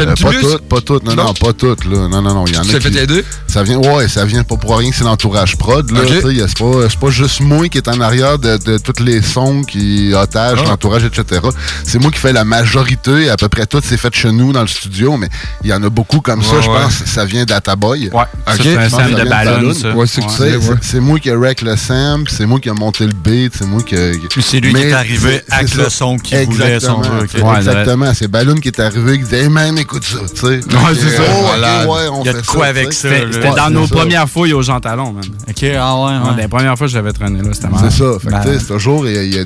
Euh, pas toutes, pas toutes, non, non, pas toutes, là. Non, non, non, il y en a Tu t'es fait aider? Ça vient, ouais, ça vient pas pour rien que c'est l'entourage prod, là. Ok. tu sais, y a- C'est pas, c'est pas juste moi qui est en arrière de, de tous les sons qui otage Ah. l'entourage, etc. C'est moi qui fais la majorité, à peu près tout, c'est fait chez nous dans le studio, mais il y en a beaucoup comme ça, je ouais. pense. Ça vient d'Ataboy. Ouais, c'est un de ballon, ça. Ouais, c'est c'est- C'est moi qui ai rec le sample, c'est moi qui ai monté le beat, c'est moi qui c'est lui qui est arrivé c'est- avec c'est le. Son qu'il voulait, son Exactement, c'est- Ouais, Exactement, c'est Balloon qui est arrivé, qui disait « Hey man, écoute ça » tu sais. Ouais, c'est ça. Oh, ok, Malade. ouais, on Il y a de quoi ça, avec ça, C'était dans nos ça. premières fouilles aux Jean Talon, man. Ok, ah ouais, Ouais, ouais. les premières fois que j'avais traîné là, c'était marrant. C'est ça. Fait que, Ben, tu sais, c'est toujours. il y a- il y a-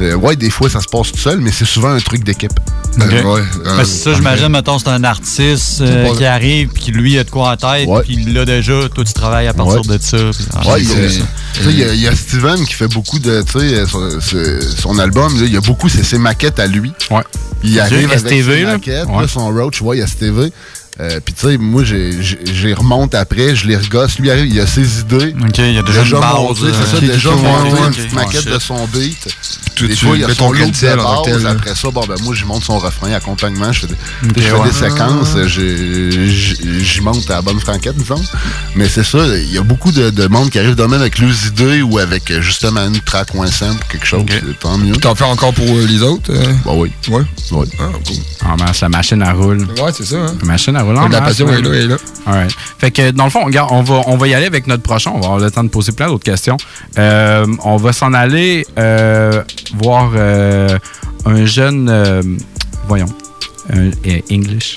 euh, ouais, des fois, ça se passe tout seul, mais c'est souvent un truc d'équipe. Euh, Ok. ouais, euh, Ben, c'est ça, j'imagine, mettons, c'est un artiste euh, pas- qui arrive, puis qui lui a de quoi en tête, puis là déjà, toi tu travailles à partir Ouais. de ça. ah, Ouais, y y, a- Steven qui fait beaucoup de. Tu sais, son, album, il y a beaucoup, c'est ses maquettes à lui. Ouais. Il arrive avec STV, ses là. maquettes, Ouais. là, son Roach, ouais, il y a STV. Euh, Puis tu sais, moi, j'ai- remonte après, je les regosse. Lui, arrive, il a ses idées. OK, il y a déjà une base, monté, euh, c'est ça, déjà monté une petite maquette de son beat. Tout des tu fois, il y a son ton loop de base. là. Après ça, bon, ben moi, je monte son refrain, accompagnement. Je fais des, Ok, je fais ouais. des séquences, j'ai- j'y monte à la bonne franquette, disons. Mais c'est ça, il y a beaucoup de, de monde qui arrive de même avec leurs idées ou avec euh, justement une track ou un sample, quelque chose. c'est Tant mieux. T'en fais encore pour euh, les autres? euh? Bah oui. Ouais? Ouais. Ah, cool. En masse, la machine à roule. Ouais, c'est ça. Hein? La machine à en La passion est là, est là. Alright. Fait que dans le fond, regarde, on va, on va y aller avec notre prochain. On va avoir le temps de poser plein d'autres questions. Euh, on va s'en aller euh, voir euh, un jeune. euh, voyons. Un, euh, English.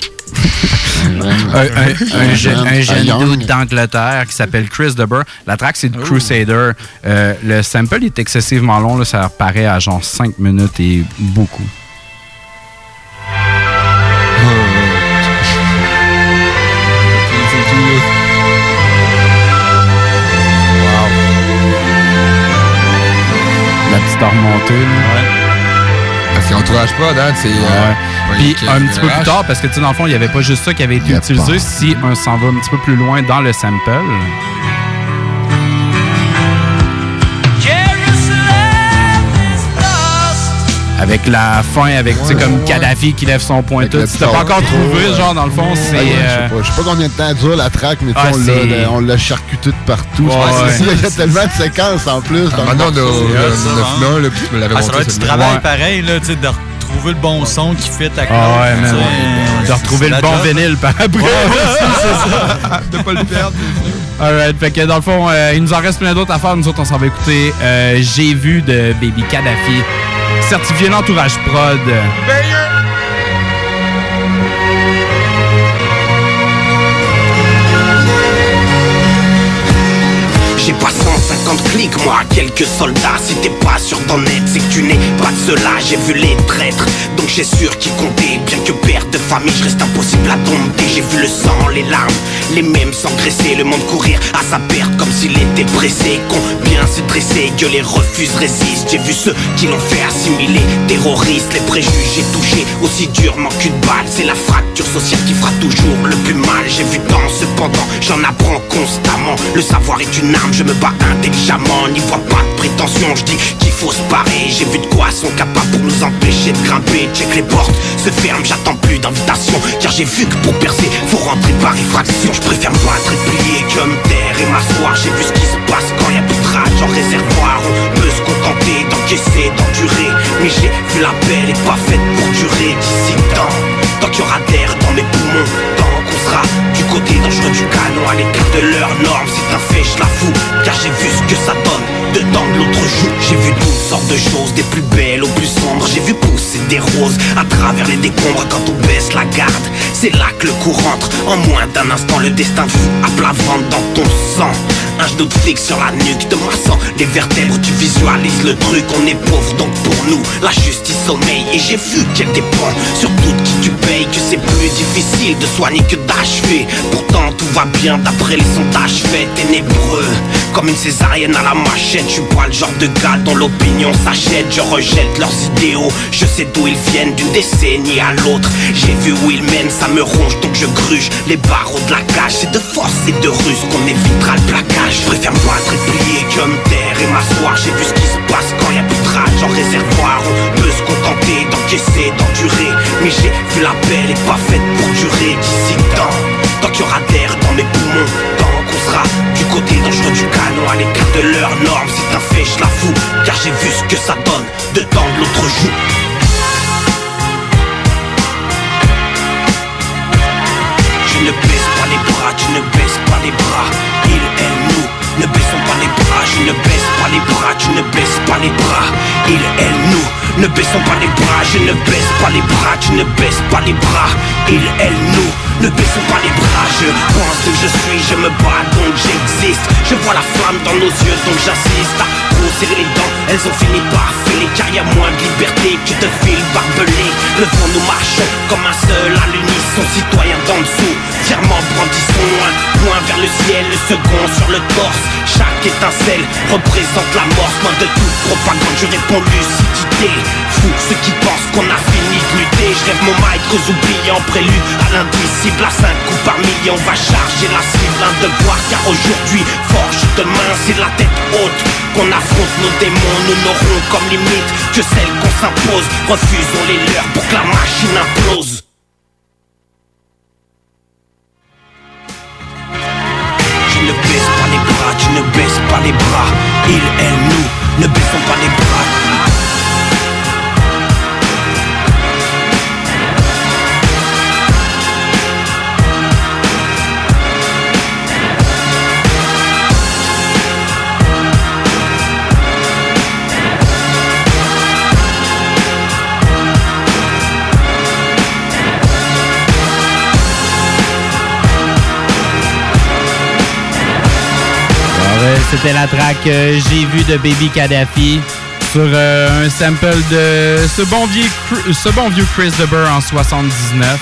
un, un- un jeune, un jeune dude d'Angleterre qui s'appelle Chris Deber. La track, c'est de Crusader. Euh, le sample est excessivement long. Là, ça paraît à genre 5 minutes et beaucoup. Petite remontée. Parce qu'il entourage pas, Dan, c'est. euh, Puis ouais, un petit peu plus tard, parce que tu sais, dans le fond, il n'y avait pas juste ça qui avait été utilisé. Si on s'en va un petit peu plus loin dans le sample. Avec la fin, avec, tu sais, comme Kadhafi qui lève son point tout. Si t'as pas encore trouvé, genre, dans le fond, c'est. Ouais, ouais, je sais euh, pas- Je sais pas combien de temps dure la track, mais Ah, on c'est- l'a- charcuté de partout. Ouais, Je pense que ouais. c'est ça, Il y a tellement de séquences en plus. le maintenant, on a- un, là, puis tu me l'avais Ah, ça montré, être du travail Ouais. pareil, là, tu sais, de retrouver le bon son qui fit à Ah ouais. Claude. De retrouver le bon vinyle par après. De pas le perdre. Alright, fait que dans le fond, euh, il nous en reste plein d'autres à faire. Nous autres, on s'en va écouter euh, J'ai vu de Baby Kadhafi, certifié l'entourage prod. J'ai pas 150 clics, moi, quelques soldats. Si t'es pas sûr d'en être, c'est que tu n'es pas de cela. J'ai vu les traîtres, donc j'ai sûr qui comptait. Bien que père de famille, je reste impossible à dompter. J'ai vu le sang, les larmes, les mêmes s'engraisser. Le monde courir à sa perte comme s'il était pressé. Combien se dresser, que les refusent, résistent. J'ai vu ceux qui l'ont fait assimiler. Terroristes, les préjugés touchés aussi durement qu'une balle. C'est la fracture sociale qui fera toujours le plus mal. J'ai vu tant, cependant, j'en apprends constamment. Le savoir est une arme, je me bats intelligemment. N'y vois pas de prétention, je dis qu'il faut se parer. J'ai vu de quoi sont capables pour nous empêcher de grimper. Check les portes, se ferment, j'attends plus d'invitation. Car j'ai vu que pour percer, faut rentrer par effraction. Je préfère me battre et plier que me taire et m'asseoir. J'ai vu ce qui se passe quand y a plus de rage en réservoir. On peut se contenter d'encaisser, d'endurer. Mais j'ai vu la belle est pas faite pour durer d'ici temps. Tant qu'il y aura d'air dans mes poumons, tant qu'on sera du côté dangereux du canon à l'écart de leurs normes. C'est un fait, je la fous, car j'ai vu ce que ça donne. De temps de l'autre joue, j'ai vu toutes sortes de choses, des plus belles aux plus sombres. J'ai vu pousser des roses à travers les décombres quand on baisse la garde. C'est là que le coup rentre. En moins d'un instant, le destin te fout à plat ventre dans ton sang. Un genou de flic sur la nuque de maçon. Les vertèbres, tu visualises le truc. On est pauvre, donc pour nous, la justice sommeille. Et j'ai vu qu'elle dépend sur tout qui tu payes. Que c'est plus difficile de soigner que d'achever. Pourtant, tout va bien d'après les sondages faits. Ténébreux, comme une césarienne à la machette. Je suis pas le genre de gars dont l'opinion s'achète. Je rejette leurs idéaux. Je sais d'où ils viennent, d'une décennie à l'autre. J'ai vu où ils mènent, ça me ronge, donc je gruge les barreaux de la cage. C'est de force et de ruse qu'on évitera le plaquage. Je préfère me battre et plier que me taire et m'asseoir. J'ai vu ce qui se passe quand y a plus de rage en réservoir. On peut se contenter d'encaisser, d'endurer. Mais j'ai vu la belle est pas faite pour durer d'ici temps. Tant qu'il y aura d'air dans mes poumons, tant qu'on sera du côté dangereux du canon à l'écart de leurs normes. C'est un fait, je la fous, car j'ai vu ce que ça donne de temps de l'autre joue. Tu ne baisses pas les bras, tu ne baisses pas les bras. Je ne baisse pas les bras, tu ne baisses pas les bras. Il, elle, nous, ne baissons pas les bras. Je ne baisse pas les bras, tu ne baisses pas les bras. Il, elle, nous, ne baissons pas les bras. Je pense que je suis, je me bats donc j'existe. Je vois la flamme dans nos yeux donc j'insiste. À trop serrer les dents, elles ont fini par filer. Car y a moins de liberté que de fil barbelé. Le vent nous marchons comme un seul à l'unisson Citoyen d'en dessous, fièrement brandissons un point vers le ciel Le second sur le torse, chaque étincelle représente la mort Loin de toute propagande, je réponds lucidité Fou ceux qui pensent qu'on a fini de lutter Je rêve mon mic aux oubliés prélude à l'indicible À cinq coups par million, on va charger la cible Un devoir car aujourd'hui, forge demain C'est la tête haute qu'on affronte. Nos démons Nous n'aurons comme limite que celle qu'on s'impose. Refusons les leurs pour que la machine implose. Je ne baisse pas les bras, tu ne baisses pas les bras. Il, elle, nous, ne baissons pas les bras C'était la track euh, J'ai vu de Baby Kadhafi sur euh, un sample de ce bon, vieux, ce bon vieux Chris DeBurr en 79.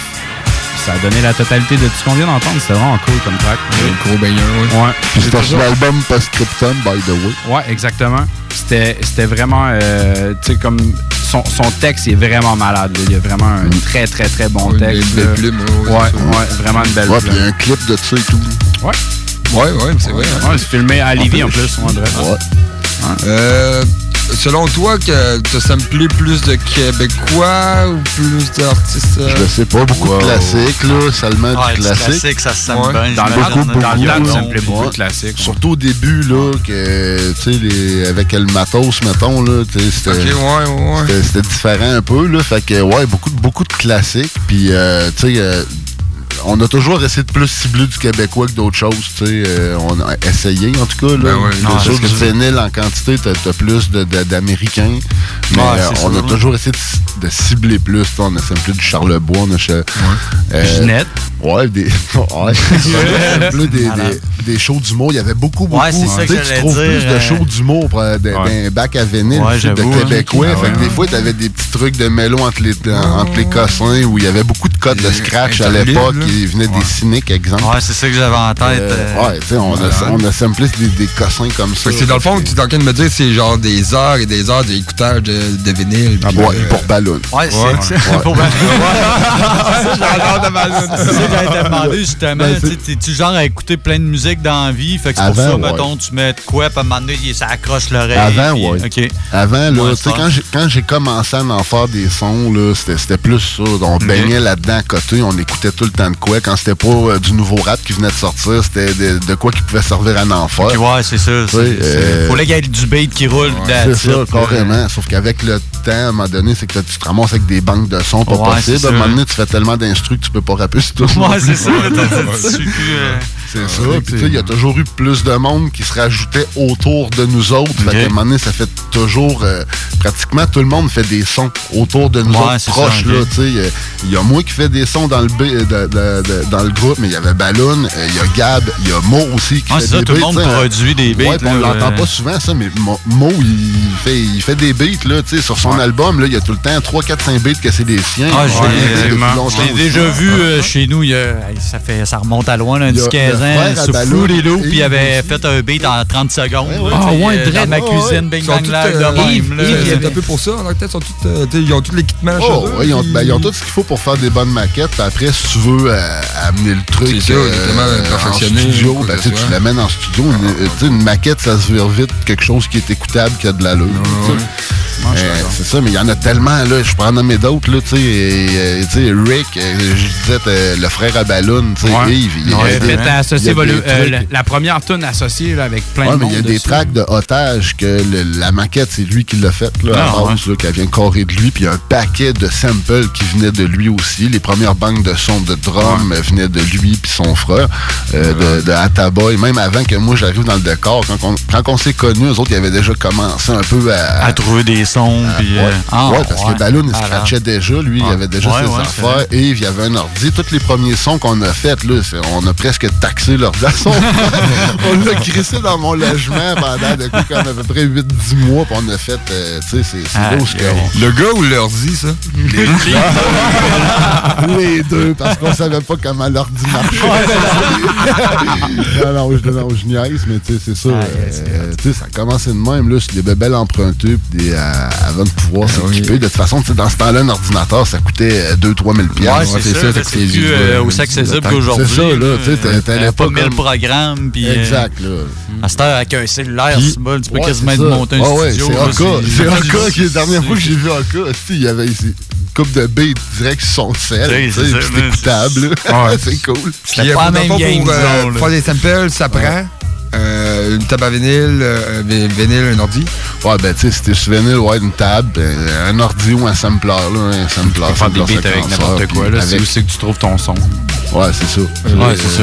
Ça a donné la totalité de tout ce qu'on vient d'entendre. C'était vraiment cool comme track. gros baigneur, oui. Ouais. Puis c'était sur l'album Postscriptum, by the way. Ouais, exactement. C'était vraiment, euh, tu sais, comme son, son texte est vraiment malade. là. Il y a vraiment un très, très, très bon Une texte. belle là. plume, ouais, ouais, vraiment une belle Ouais, plume. puis il y a un clip de ça et tout. Ouais. Ouais, ouais, c'est vrai. hein. Ouais, c'est filmé à Lévis en plus. Ouais, bref. Euh, selon toi, que tu samplé plus de Québécois ou plus d'artistes euh, Je le sais pas, beaucoup Wow. de classiques, là, seulement du classique. classique, ça se sent Ouais. bien. Dans le temps, Ouais. tu samplais beaucoup Ouais. de classiques. Surtout au début, là, que, tu sais, les- avec le matos, mettons, là, c'était... Ouais, ouais. Différent un peu, là. Fait que, ouais, beaucoup, de- beaucoup de classiques. Puis, euh, tu sais, euh, on a toujours essayé de plus cibler du québécois que d'autres choses, tu sais. euh, on a essayé, en tout cas, là. Ben ouais, C'est sûr que en quantité, t'as as plus d'Américains. Mais Ouais, euh, on sûr, a là. toujours essayé de, de cibler plus. On a samplé du Charlebois, on a... che- euh, Ginette. Ouais, des, ouais, samplé des, des, des shows d'humour. Il y avait beaucoup, beaucoup. Ouais, c'est ça que tu trouves dire, plus de shows d'humour d'un Ouais. bac à Ouais, sais, de hein. Québécois. Ah fait que ouais, des fois, t'avais des petits trucs de mélo entre les, entre les cossins où il y avait beaucoup de codes de scratch à l'époque. Qui venaient des cyniques, exemple. Ouais, c'est ça que j'avais en tête. Euh, euh, ouais, tu sais, on, a, malade. on a samplé des, des cossins comme ça. Fait que c'est dans le fond, tu es en train de me dire que c'est genre des heures et des heures d'écoutage de, de vinyle. Ah, ouais, euh, pour ballon. Ouais, c'est Ouais. c'est- pour J'adore de ballon. C'est ça que j'allais te demander justement. Ben, tu T'es-tu genre à écouter plein de musique dans la vie? Fait que c'est pour ça, ouais. mettons, tu mets de quoi, puis à un moment donné, ça accroche l'oreille. Avant, ouais. OK. Avant, là, Ouais, tu sais, c'est quand j'ai, quand j'ai commencé à en faire des sons, là, c'était, c'était plus ça. On baignait là-dedans à côté, on écoutait tout le temps de quoi. Quand c'était pas euh, du nouveau rap qui venait de sortir, c'était de, de quoi qui pouvait servir à en faire. Ouais, c'est ça. c'est- euh, Faut qu'il y ait du beat qui roule. C'est ça, carrément. Sauf qu'avec le temps, à un moment donné, c'est que tu te ramasses avec des banques de sons pas Ouais, possible. c'est À un moment donné, tu fais tellement d'instrus que tu peux pas rapper sur tout. Ouais, c'est ça. C'est ah, ça. Puis il y a toujours eu plus de monde qui se rajoutait autour de nous autres. Okay. Fait un moment donné, ça fait toujours... Euh, pratiquement tout le monde fait des sons autour de nous autres, proches. Il y, a moi qui fais des sons dans le, euh, dans le groupe, mais il y avait Balloon, euh, il y a Gab, il y a Mo aussi qui fait des beats. tout le monde hein. produit des beats. Ouais, là, on l'entend pas souvent, ça, mais Mo, il fait, il fait des beats. Là, sur son album, il y a tout le temps 3-4-5 beats que c'est des siens. Ah, déjà vu chez nous, ça, fait, ça remonte à loin, là, sous euh, puis il avait fait un beat en 30 secondes. Ah ouais, euh, Dans ma cuisine, bing bang là, euh, C'est un peu pour ça. Ils ont tout l'équipement. Oh, ils ont ben, tout ce qu'il faut pour faire des bonnes maquettes. Après, si tu veux amener le truc en studio, ben, tu l'amènes en studio. Une maquette, ça se vire vite. Quelque chose qui est écoutable, qui a de l'allure. Euh, c'est ça, mais il y en a tellement, là, je prends nommer d'autres, là, tu sais, Rick, je disais, le frère à ballon, tu sais, il, y a associer des volu- euh, trucs. la, la première tune associée là, avec plein Ouais, de mais monde. il y a des tracks de otages que le- la maquette, c'est lui qui l'a faite, là, à Ah, base, là, qu'elle vient carrer de lui. Puis il y a un paquet de samples qui venaient de lui aussi. Les premières banques de sons de drum venaient de lui puis son frère, euh, de, de Ataba. Et même avant que moi, j'arrive dans le décor, quand on, quand on s'est connus, eux autres, ils avaient déjà commencé un peu à... À trouver des sons, puis... Ouais, euh, ah, Ouais, parce ouais. que Balloon, il Ah, là. scratchait déjà, lui, il avait déjà Ouais, ses affaires. Et il y avait un ordi. Tous les premiers sons qu'on a faits, on a presque taxé l'ordi à son On l'a crissé dans mon logement pendant de coup, comme à peu près 8-10 mois, puis on a fait, euh, tu sais, c'est Ah, Le gars ou l'ordi, ça? Les deux, parce qu'on savait pas comment l'ordi marchait. non, non, je, non, je niaise, mais tu sais, c'est ça. euh, tu sais, ça a commencé de même, là, des bébelles empruntées, puis des, euh, avant de pouvoir s'équiper. De toute façon, dans ce temps-là, un ordinateur, ça coûtait 2-3 000 Ouais, c'est ça, c'est plus, euh, aussi accessible qu'aujourd'hui. C'est ça, là, tu sais, t'allais pas pas 1000 comme- programmes. puis, euh, Exact, là. À cette heure, avec un cellulaire, c'est bon, tu peux Ouais, quasiment monter un Ah ouais, studio. c'est Oka. C'est Oka qui est la dernière fois que j'ai vu Oka. si, Il y avait ici une coupe de beats direct sur son sel. Oui, c'est écoutable. c'est cool. Puis, euh, pour, le fond, pour, euh, faire des samples, ça prend euh, une table à vinyle, euh, vi- vinyle, un ordi. Ouais, ben, tu sais, si t'es sur vinyle, ouais, une table, ben, un ordi ou un sampler, là, un sampler. Faire des beats avec n'importe quoi. là, C'est aussi que tu trouves ton son. Ouais, c'est ça. Ouais, c'est ça.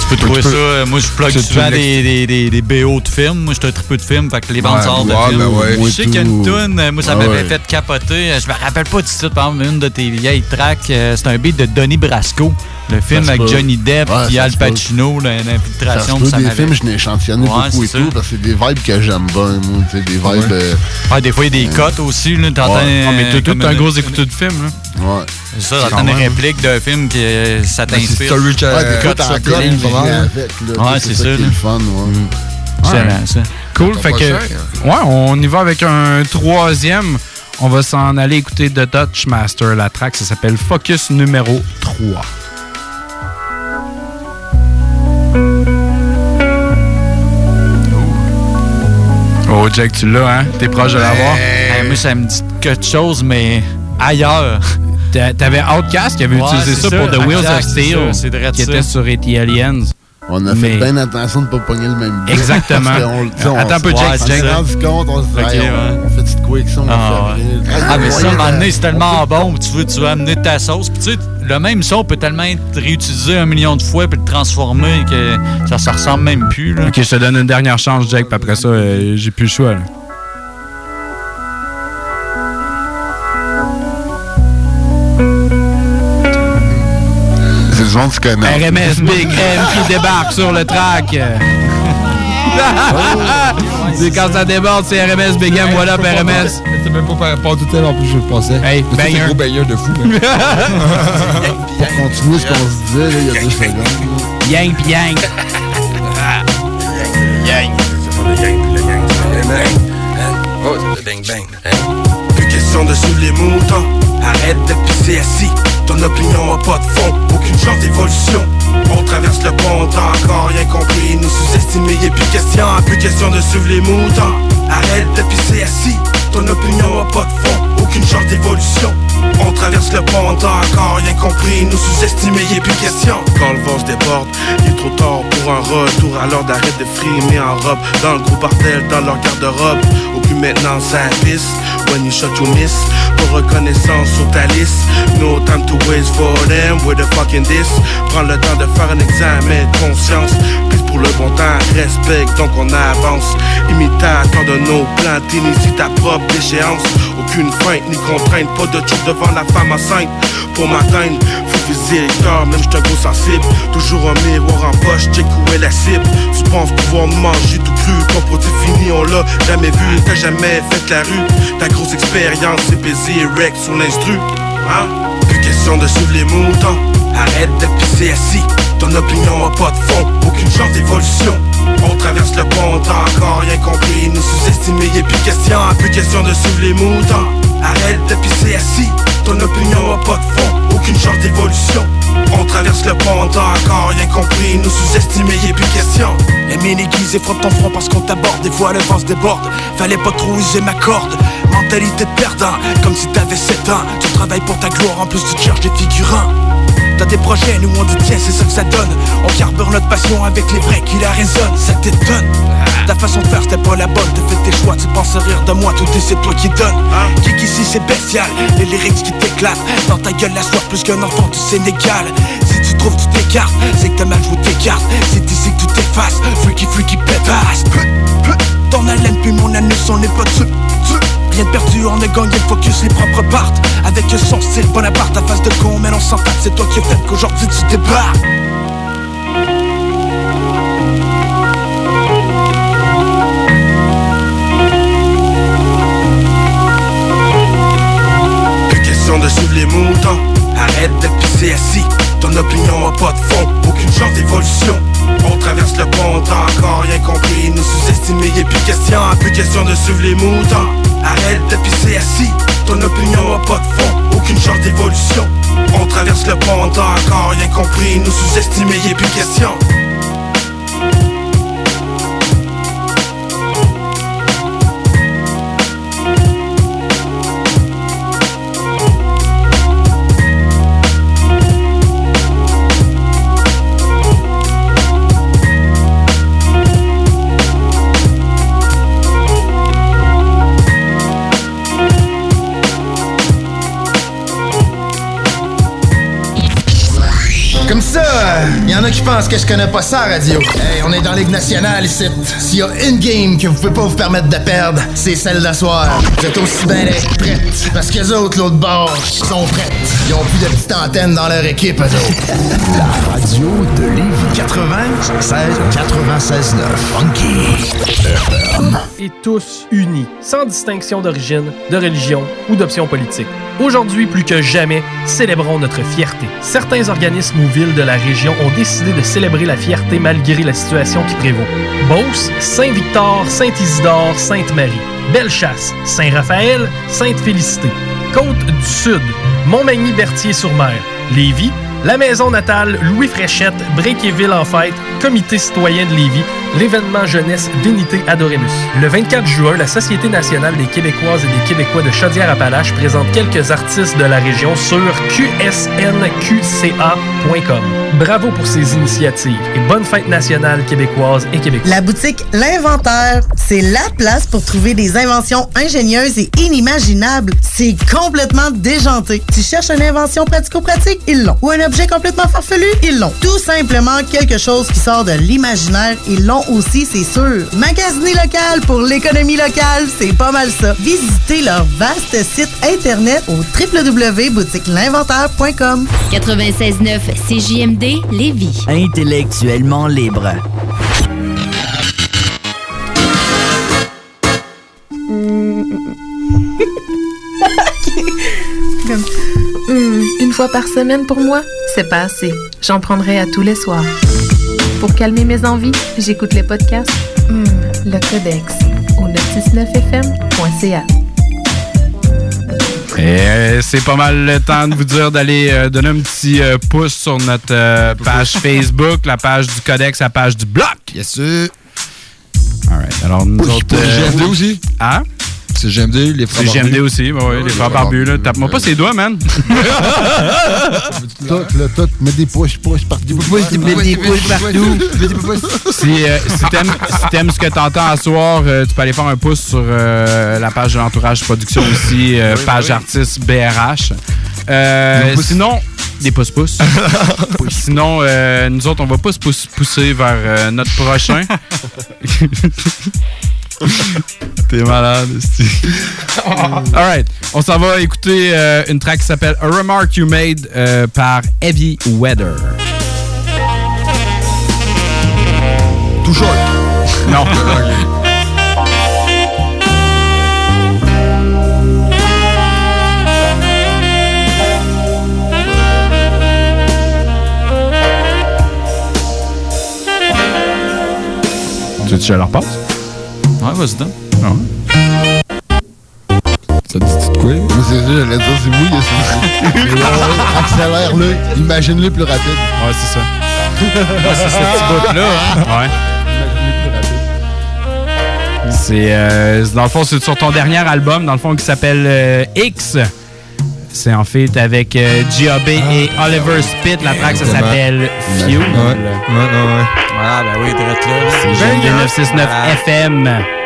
Tu peux trouver ça. euh, Moi, je plug souvent des, des, des, des BO de films. Moi, je suis un triple de films. Fait que les bandes Ouais, sortent de films. ben ouais. Je sais qu'il y a une tune, euh, moi, ça Ah m'avait ouais. fait capoter. Euh, Je me rappelle pas du titre, par exemple, une de tes vieilles tracks. euh, C'est un beat de Donnie Brasco. Le film avec peut. Johnny Depp Ouais, et ça Al. Pacino, l'infiltration de ça des films, je n'ai échantillonné Ouais, beaucoup et c'est tout, ça. parce que c'est des vibes que j'aime bien, moi, des vibes... euh, Ouais, des fois, il y a des cotes aussi. là, T'entends. Ouais. euh, Ah, mais t'as tout un gros écouteur de film, là. Ouais. C'est ça, t'entends des répliques d'un film euh, ça Ben, c'est t'inspire. Ouais, des euh, cotes sur cote, qui Ouais, c'est ça ça, qui est là. le fun, ouais. Excellent, ça. Cool, Ça fait que. cher. Ouais, on y va avec un troisième. On va s'en aller écouter The Dutch Master. La track, ça s'appelle Focus numéro 3. Oh, Jack, tu l'as, hein? T'es proche de l'avoir? Hey, moi, ça me dit quelque chose, mais ailleurs. T'a- T'avais Outcast qui avait Ouais, utilisé ça, ça, pour The Wheels of Steel, qui était sur AT Aliens. On a Mais- fait bien attention de ne pas pogner le même beat. Exactement. On- Attends un peu, Jack, On Jack. s'est rendu compte, on se on- ouais. on fait petite correction, on Ah, ouais. Ah, mais ça, à un moyen moment de- donné, c'est tellement bon. Tu veux, tu veux amener ta sauce. Puis, tu sais, le même son peut tellement être réutilisé un million de fois puis le transformer que ça se ressemble même plus. Là. Ok, je te donne une dernière chance, Jack, puis après ça, euh, j'ai plus le choix. là. Monde. RMS Big M qui débarque sur le track. c'est quand ça déborde, c'est RMS Big M. Voilà, RMS. C'était même pas par à l'heure en plus, je le pensais. Hey, c'est banger. un gros banger de fou. là. Pour continuer ce qu'on se disait, là, il y a deux secondes. Yang pis yang. Oh, c'est le bang bang. Plus question de suivre les moutons. Arrête de pisser assis. Ton opinion a pas de fond, aucune chance d'évolution. On traverse le pont, t'as encore rien compris. Nous sous-estimer, y'a plus question, plus question de suivre les moutons. Arrête de pisser assis. Ton opinion a pas de fond, aucune chance d'évolution. On traverse le pont, t'as encore rien compris. Nous sous-estimer, y'a plus question. Quand le vent se déborde, il est trop tard pour un retour. Alors d'arrête de frimer en robe. Dans le gros bordel, dans leur garde-robe. Au plus maintenant, ça pisse. When you shot, you miss. Reconnaissance sur ta liste. No time to waste for them. With the fucking this. Prends le temps de faire un examen de conscience. Le bon temps, respecte, donc on avance. Imitateur de nos plans, t'inities ta propre déchéance. Aucune feinte ni contrainte, pas de truc devant la femme enceinte. Pour m'atteindre, faut viser cœurs, même j'suis un gros sensible. Toujours un miroir en poche, check où est la cible. Tu penses pouvoir manger tout cru, ton produit fini, on l'a jamais vu. T'as jamais fait la rue, ta grosse expérience, c'est baiser rec sur l'instru. Hein? Plus question de suivre les moutons. Arrête de pisser assis, ton opinion a pas de fond, aucune chance d'évolution. On traverse le pont, t'as encore rien compris. Nous sous-estimer, y'a plus question, plus question de suivre les moutons. Arrête de pisser assis, ton opinion a pas de fond, aucune chance d'évolution. On traverse le pont, t'as encore rien compris. Nous sous-estimer, y'a plus question. Les mini et frotte ton front parce qu'on t'aborde. Des fois, le vent se déborde. Fallait pas trop user ma corde. Mentalité de perdant, comme si t'avais 7 ans. Tu travailles pour ta gloire, en plus tu cherches des figurants. T'as des projets, nous on dit tiens, c'est ça que ça donne. On carbure notre passion avec les vrais qui la résonnent. Ça t'étonne. Ta façon de faire, c'était pas la bonne. T'as fait tes choix, tu penses rire de moi, tout est c'est toi qui donne. Kick ici, c'est bestial. Les lyrics qui t'éclatent. Dans ta gueule, la soif plus qu'un enfant du Sénégal. Si tu trouves toutes tes cartes, c'est que t'as mal joué tes cartes. C'est ici que tout efface. Freaky, freaky, pétasse. Ton haleine, puis mon anus, on n'est pas dessus. Rien de perdu, on a gagné focus, les propres parts. Avec son style Bonaparte, ta face de con, mais on s'en tape C'est toi qui fait qu'aujourd'hui tu débarques. Plus question de suivre les moutons Arrête de opinion a pas de Sous-estimer, y'a plus question, plus question de suivre les moutons. Arrête de pisser assis, ton opinion a pas de fond, aucune chance d'évolution. On traverse le pont, t'as encore rien compris. Nous sous-estimer, y'a plus question. A qui pensent que je connais pas ça, radio. Hey, on est dans Ligue nationale ici. S'il y a une game que vous pouvez pas vous permettre de perdre, c'est celle d'asseoir. Vous êtes aussi bien d'être prêtes. Parce que les autres, l'autre bord, sont prêtes. Ils ont plus de petites antennes dans leur équipe, eux autres. La radio de Lévis 96 96 9 Funky et tous unis, sans distinction d'origine, de religion ou d'option politique. Aujourd'hui, plus que jamais, célébrons notre fierté. Certains organismes ou villes de la région ont décidé de célébrer la fierté malgré la situation qui prévaut. Beauce, Saint-Victor, Saint-Isidore, Sainte-Marie. Bellechasse, Saint-Raphaël, Sainte-Félicité. Côte du Sud, Montmagny-Berthier-sur-Mer. Lévis, la maison natale Louis Fréchette, Bréquéville en fête, Comité citoyen de Lévis, l'événement jeunesse Vénité Adoremus. Le 24 juin, la Société nationale des Québécoises et des Québécois de Chaudière-Appalaches présente quelques artistes de la région sur qsnqca.com. Bravo pour ces initiatives et bonne fête nationale québécoise et québécoise. La boutique L'Inventaire, c'est la place pour trouver des inventions ingénieuses et inimaginables. C'est complètement déjanté. Tu cherches une invention pratico-pratique? Ils l'ont. Objet complètement farfelu? Ils l'ont. Tout simplement quelque chose qui sort de l'imaginaire? Ils l'ont aussi, c'est sûr. Magasiner local pour l'économie locale, c'est pas mal ça. Visitez leur vaste site internet au www.boutiquelinventaire.com. 96.9 CJMD Lévis. Intellectuellement libre. Fois par semaine pour moi, c'est pas assez. J'en prendrai à tous les soirs. Pour calmer mes envies, j'écoute les podcasts Hmm, Le Codex au 969fm.ca. Et euh, c'est pas mal le temps de vous dire d'aller euh, donner un petit euh, pouce sur notre euh, page Facebook, la page du Codex, la page du Bloc. Yes, sûr. Alright. Alors, nous Pouce autres. euh, aussi. Hein? C'est GMD, les frères C'est GMD aussi, bah ouais, les frères barbus, là. Tape-moi pas ses doigts, man. Tout, mets des pouces, pouces partout. Mets des pouces partout. si euh, si t'aimes si t'aimes ce que t'entends à soir, euh, tu peux aller faire un pouce sur euh, la page de l'entourage production aussi, euh, Oui, page oui. artiste BRH. Euh, sinon, des pouces pouces. sinon, euh, nous autres, on va pas se pousse- pousser vers euh, notre prochain. T'es malade. Alright, on s'en va écouter euh, une track qui s'appelle A Remark You Made euh, par Heavy Weather. Tout short. Non. Tu veux que je leur passe? Ouais, vas-y donc. Ça dit de quoi? Mais c'est ça, j'allais dire, c'est oui, c'est Accélère-le, imagine-le plus rapide. Ouais, c'est ça. Ouais, c'est ce petit bout-là, hein? Ouais. C'est euh, dans le fond c'est sur ton dernier album dans le fond qui s'appelle euh, X. C'est en fait avec euh, G.A.B. et Oliver Spitt. La track ça s'appelle Fuel. Ouais, ouais, ouais. ouais. Ah, ben oui, direct là. C'est GMD 969 FM.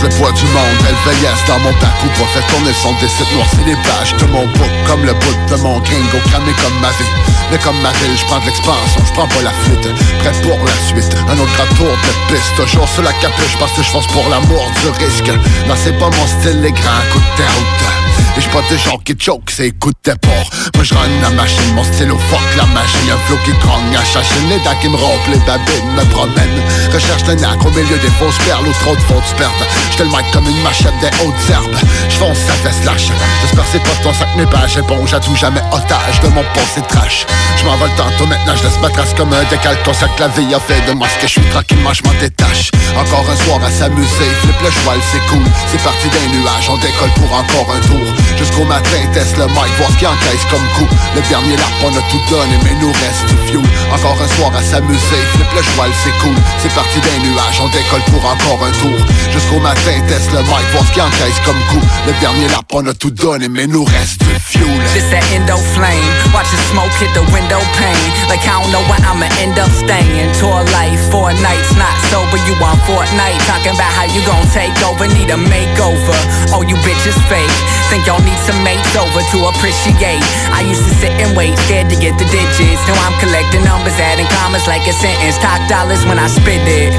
Le poids du monde, elle veillasse dans mon parcours pour faire tourner son décide noircir les pages de mon book comme le bout de mon gringo cramé comme ma vie. Mais comme ma ville, je prends de l'expansion, je prends pas la fuite. Prêt pour la suite, un autre grand tour de piste. Toujours sur la capuche parce que je fonce pour l'amour du risque. Non, c'est pas mon style, les grands coups de route. Et je pas de genre qui choke, c'est écoute tes porcs Moi je run la machine, mon stylo fuck la machine Un flow qui grogne à chachine, les dents qui me rompent, les babines me promènent Recherche le nac au milieu des fausses perles ou trop de fausses pertes J'te le mic comme une machette des hautes herbes. J'fonce sa fesse lâche J'espère c'est pas ton sac mes pages éponge à tout jamais otage de mon passé trash. Je m'envole tantôt maintenant je laisse ma trace comme un décal Conscient que la vie a fait de moi ce que je suis tranquillement je m'en détache. Encore un soir à s'amuser. Flip le cheval c'est cool. C'est parti d'un nuage on décolle pour encore un tour. Jusqu'au matin teste le mic voir ce qui encaisse comme coup. Le dernier lap on a tout donné mais nous reste du fuel. Encore un soir à s'amuser. Flip le cheval c'est cool. C'est parti d'un nuage on décolle pour encore un tour. Jusqu'au matin teste le mic voir ce qui encaisse comme coup Le dernier lap on a tout donné mais nous reste du fuel This that endo flame. Watch the smoke hit the window pane. Like I don't know where I'ma end up staying. Tour life, four nights, not sober. You on Fortnite. Talking about how you gon' take over. Need a makeover. Oh, you bitches fake. Think y'all need some mates over to appreciate. I used to sit and wait, scared to get the digits. Now I'm collecting numbers, adding commas like a sentence. Talk dollars when I spit it.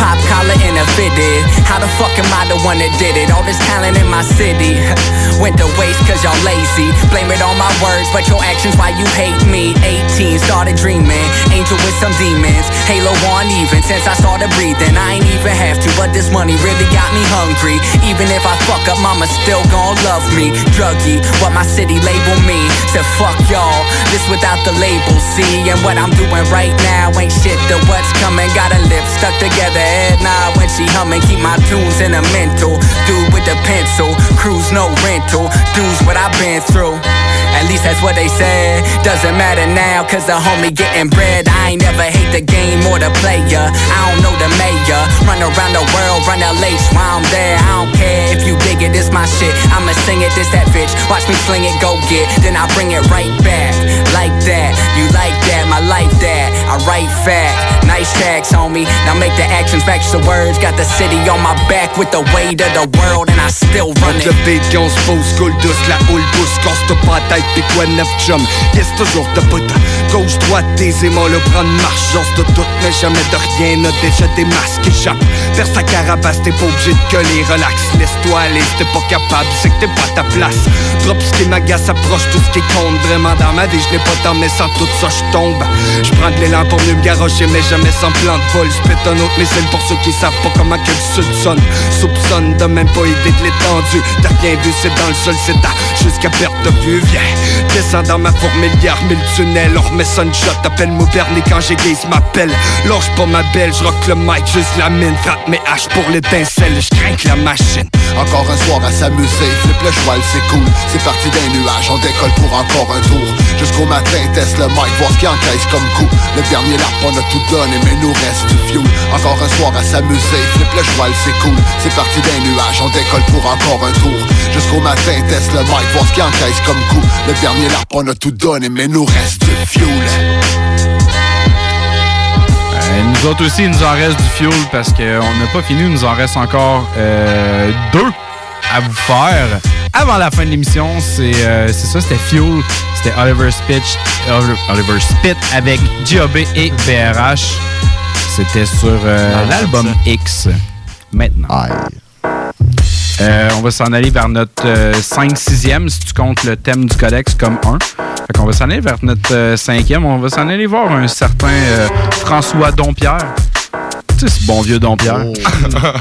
Pop collar in a fitted. How the fuck am I the one that did it? All this talent in my city went to waste cause y'all lazy. Blame it on my words, but your actions why you hate me. 18, started dreaming. Angel with some demons. Halo on even since I started breathing. I ain't even have to, but this money really got me hungry. Even if I fuck up, mama still gon' love me. Druggy, what my city label me. Said fuck y'all, this without the label, see? And what I'm doing right now ain't shit to what's coming. Got a lip stuck together, head when she humming. Keep my tunes in a mental. Dude with the pencil, cruise no rental. Dudes what I've been through. At least that's what they said. Doesn't matter now, cause the homie getting bread. I ain't never hate the game or the player. I don't know the mayor. Run around the world, run LH while I'm there. I don't care if you dig it, it's my shit. I'ma sing it, this that bitch. Watch me sling it, go get. Then I bring it right back. Like that, you like that, my life that. I write fact. Nice tracks, homie. Now make the actions match the words. Got the city on my back with the weight of the world, and I still run it. Le beat qu'on se pose, coule douce, la houle pousse, casse-toi pas la tête, pis quoi neuf chum, yes toujours de bout Gauche, droite, tes aimants, le prendre marche, genre de tout, mais jamais de rien, a déjà des masques échappent. Perce ta carapace, t'es pas obligé de gueuler, relax, laisse-toi aller, t'es pas capable, c'est que t'es pas ta place. Drop ce qui m'agace, approche tout ce qui compte, vraiment dans ma vie, je n'ai pas tant, mais sans tout ça, je tombe. Je prends de l'élan pour mieux me garrocher, mais jamais sans plan de vol, je un autre missile pour ceux qui savent pas comment que le sud sonne. Soupçonne de même pas idée de l'étendue, t'as rien vu, c'est dans le sol, c'est à jusqu'à perte de vue, viens. Descends dans ma fourmilière, mille tunnels, on remet ça une shot, appelle-moi Bernie quand j'aiguise m'appelle. Lâche pas ma belle, je rock le mic, juste la mine, frappe mes haches pour l'étincelle, je crains la machine. Encore un soir à s'amuser, flip le cheval c'est cool. C'est parti d'un nuage, on décolle pour encore un tour. Jusqu'au matin, teste le mic, voir ce qui encaisse comme coup. Le dernier lap, on a tout donné, mais nous reste du fuel. Encore un soir à s'amuser, flip le cheval c'est cool. C'est parti d'un nuage, on décolle pour encore un tour. Jusqu'au matin, teste le mic, voir ce qui encaisse comme coup Le dernier lap, on a tout donné, mais nous reste du fuel Euh, nous autres aussi, il nous en reste du fuel parce qu'on n'a pas fini. Il nous en reste encore euh, deux à vous faire. Avant la fin de l'émission, c'est euh, c'est ça, c'était Fuel. C'était Oliver Spitch, Oliver, Oliver Spit avec G.O.B. et BRH. C'était sur euh, l'album X. Maintenant. Euh, on va s'en aller vers notre 5-6e, si tu comptes le thème du codex comme 1. Fait qu'on va s'en aller vers notre 5e. On va s'en aller voir un certain euh, François Dompierre. Tu sais, ce bon vieux Dompierre.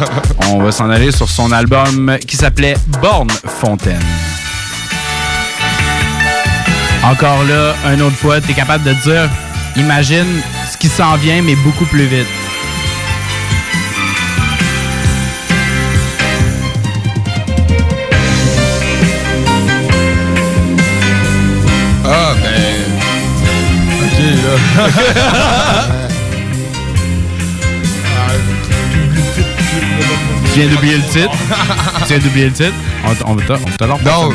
on va s'en aller sur son album qui s'appelait Borne Fontaine. Encore là, une autre fois, tu es capable de dire imagine ce qui s'en vient, mais beaucoup plus vite. Tu viens d'oublier le titre? tu viens d'oublier le titre? On, on va te- on va te Non,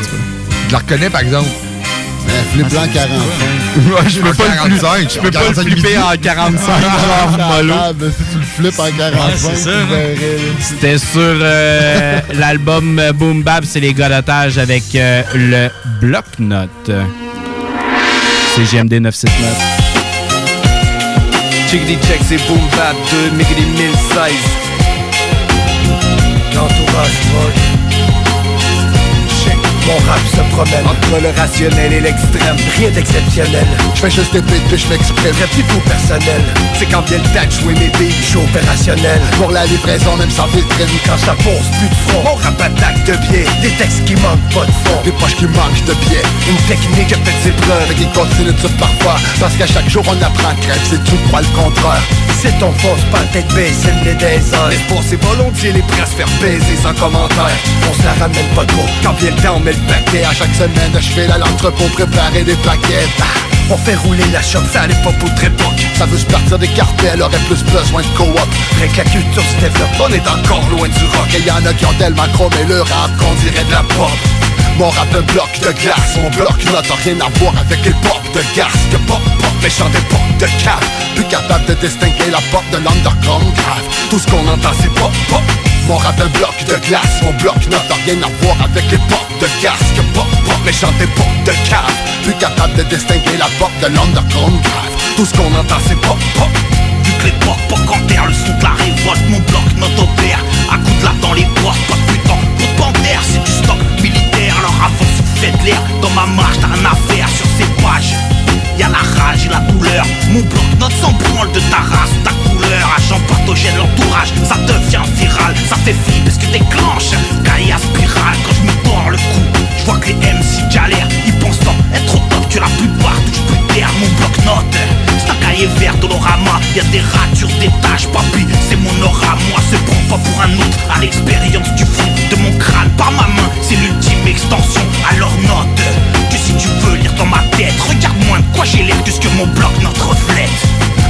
je la reconnais par exemple. flip blanc 45. Ouais, je peux pas le flipper- je peux pas le flipper en 45, genre mollo. Si tu le flippes en 45, tu verrais, là. C'était sur euh, l'album Boom Bap, c'est les gars d'otage avec euh, le bloc-notes. C'est GMD 969. Chickity check, c'est Boom Bap 2, Miggity 1016. L'entourage rock. Check. Mon rap se promène entre le rationnel et l'extrême. Rien d'exceptionnel. Je fais juste des beats puis je m'exprime. Très tout personnel. C'est quand vient le temps de jouer mes billes Je suis opérationnel. Pour la livraison même sans vitrine Quand ça pose plus de front Mon rap attaque de pied Des textes qui manquent pas de fond. Des poches qui manquent de pied Une technique qui a fait ses preuves Et qui continue de parfois. Parce qu'à chaque jour on apprend crève C'est tu crois le contraire. C'est ton fausse pas tête baissée le nez des uns L'espoir c'est volontiers les prix à se faire baiser sans commentaire. On se la ramène pas trop. Quand vient le temps on met le À chaque semaine je fais à l'entrepôt préparer des paquets. On fait rouler la shop, ça allait pas pour très époque. Ça veut se partir des cartels, aurait plus besoin de coop. Après que la culture se développe, on est encore loin du rock. Et y'en a qui ont tellement chromé le rap qu'on dirait de la pop. Mon rap un bloc de glace, mon bloc n'a rien à voir avec les pop de gaz Que pop pop, méchant des pop de cave. Plus capable de distinguer la pop de l'underground Tout ce qu'on entend c'est pop pop mon rap un bloc de glace, mon bloc n'a rien à voir avec les pop de gaz Que pop pop, méchant des pop de cave. Plus capable de distinguer la pop de l'underground grave. Tout ce qu'on entend c'est pop pop. Vu que les pop pop enterrent le son de la révolte Mon bloc notre opère, à coups de latte dans les portes Pas de putain, pour panthère, c'est du stock militaire Alors avant vous faites l'air, dans ma marche t'as rien à faire sur ces pages Y'a la rage et la douleur Mon bloc notre s'en branle de ta race ta couleur. Agent pathogène l'entourage Ça devient viral. Ça fait flipper ce que déclenche Gaïa spirale quand je me tords le cou Je vois que les MC galèrent. Ils pensent tant être au top que la plupart touchent plus terre. Mon bloc note C'est un cahier vert d'olorama. Y'a des ratures, des taches Papy c'est mon aura. Moi se prends pas pour un autre. À l'expérience du fond de mon crâne Par ma main c'est l'ultime extension. Alors note tu veux lire dans ma tête. Regarde-moi de quoi j'ai l'air que ce que mon bloc notre reflète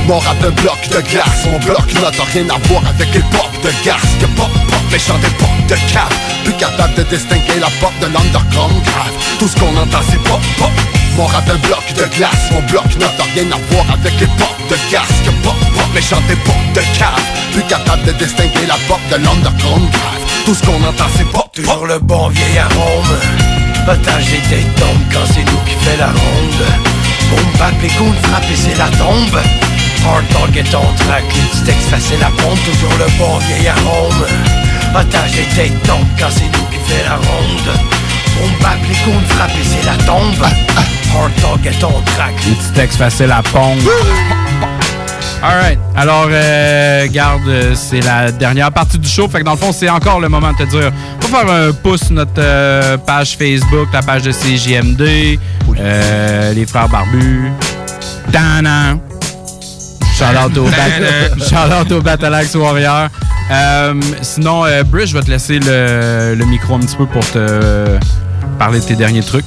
mon rap un bloc de glace, mon bloc n'a rien à voir avec les pop de gaz Que pop pop, méchant des pop de cave. Plus capable de distinguer la pop de l'underground grave. Tout ce qu'on entend c'est pop pop. Mon rap un bloc de glace, mon bloc n'a rien à voir avec les pop de gaz Que pop pop, méchant des pop de cave. Plus capable de distinguer la pop de l'underground grave. Tout ce qu'on entend c'est pop. Toujours le bon vieil arôme Les têtes tombent quand c'est nous qui fait la ronde. Boom bap les coups de frappe et c'est la tombe. Hard dog et ton track, les petits textes faciles à pompe Toujours le bon vieil arôme. Les têtes tombent quand c'est nous qui fait la ronde. Boom bap les coups de frappe et c'est la tombe. Hard dog et ton track Les petits textes faciles à pompe Alright. Alors, euh, garde, c'est la dernière partie du show. Fait que dans le fond, c'est encore le moment de te dire faut faire un pouce sur notre euh, page Facebook, la page de CJMD, euh, les frères barbus. Tana. Shout-out au, bat au Battleaxe Warrior. Sinon, euh, Brish, je vais te laisser le, le micro un petit peu pour te parler de tes derniers trucs.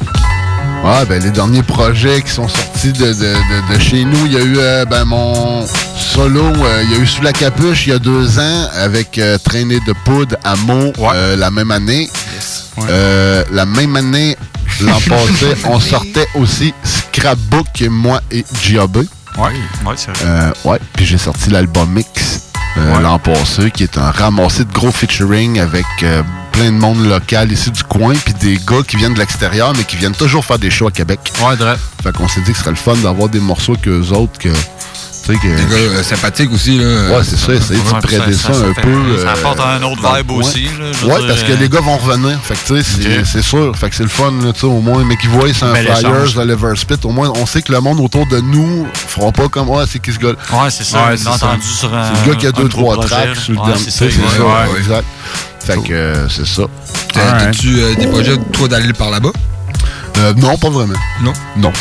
Ouais, ben les derniers projets qui sont sortis de, de, de, de chez nous, il y a eu euh, ben, mon solo, euh, il y a eu Sous la capuche il y a deux ans avec euh, Traînée de poudre à Meaux euh, la même année. La même année, l'an passé, on sortait aussi Scrapbook, moi et Giobé. Ouais, ouais, c'est vrai. Ouais, puis j'ai sorti l'album Mix l'an passé, qui est un ramassé de gros featuring avec euh, plein de monde local ici du coin, puis des gars qui viennent de l'extérieur, mais qui viennent toujours faire des shows à Québec. Ouais, vrai. Fait qu'on s'est dit que ce serait le fun d'avoir des morceaux qu'eux autres que. Tu sais, que. Des gars euh, sympathiques aussi, là. Ouais, c'est ça, essayer de prêter ça- ça, ça un peu. ça euh, apporte un autre vibe aussi, là, Ouais, dire, parce que euh, les gars vont revenir. Fait que tu sais, c'est- sûr. Fait que c'est le fun, là, tu sais, au moins. Mais qu'ils voient c'est un Flyers, le Liverspit, au moins, on sait que le monde autour de nous feront pas comme, ouais, c'est qui ce gars Ouais, c'est ça, on l'a entendu sur un- C'est le gars qui a deux, trois tracks sur le c'est ça, ça, exact. Fait que euh, c'est ça. T'as- T'as-tu euh, des projets, toi, d'aller par là-bas? Euh, non, pas vraiment. Non? Non.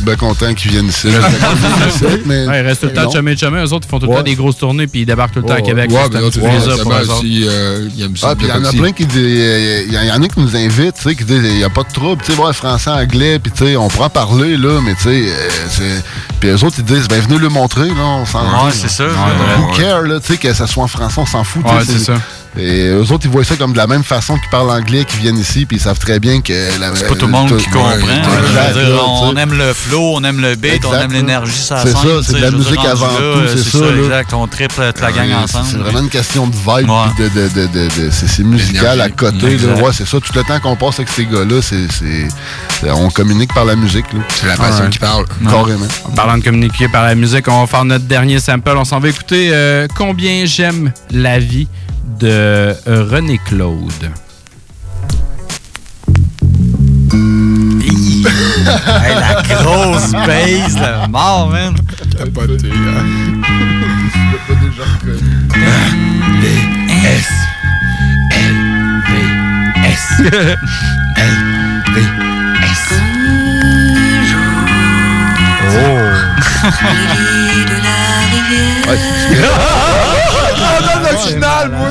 Ben content qu'ils viennent ici. mais Ouais, ils restent tout le temps de chemin de chemin. Eux autres, ils font tout le Ouais. temps des grosses tournées puis ils débarquent tout le temps à Québec. ouais, euh, il Ah, y en a plein qui disent. Il y, en- il y en a qui nous invitent, tu sais, qui disent il n'y a pas de trouble, tu sais, ouais, français, anglais, puis tu sais, on pourra parler, là, mais tu sais, euh, c'est. Puis eux autres, ils disent, ben venez le montrer, là, on s'en Ouais, c'est ça. Who care, là, tu sais, que ça soit en français, on s'en fout, Ouais, c'est ça. Et eux autres, ils voient ça comme de la même façon qu'ils parlent anglais, qu'ils viennent ici, puis ils savent très bien que. C'est pas tout le monde qui comprend. Dire, on aime le flow, on aime le beat, on aime l'énergie, ça C'est ça, c'est de la musique avant tout, c'est ça, là. exact, on triple toute la gang Ouais, ensemble. C'est vraiment une question de vibe, puis de, de, de, de, de- c'est c'est musical à côté. Là. Ouais, c'est ça. Tout le temps qu'on passe avec ces gars-là, c'est, c'est, c'est- on communique par la musique. C'est la passion qui parle. Carrément. En parlant de communiquer par la musique, on va faire notre dernier sample. On s'en va écouter euh, Combien j'aime la vie de euh, René Claude. hey, la grosse base, là. Mort, man. Capoté, hein. Je pas déjà reconnu. S. L. V. S. L. V. S. Ouais, c'est original, moi!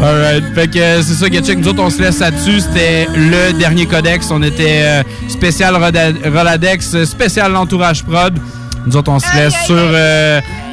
Alright. Fait que euh, c'est ça, Getcheck. Nous autres, on se laisse là-dessus. C'était le dernier codex. On était euh, spécial Roladex, euh, spécial l'entourage prod. Nous autres, on se laisse sur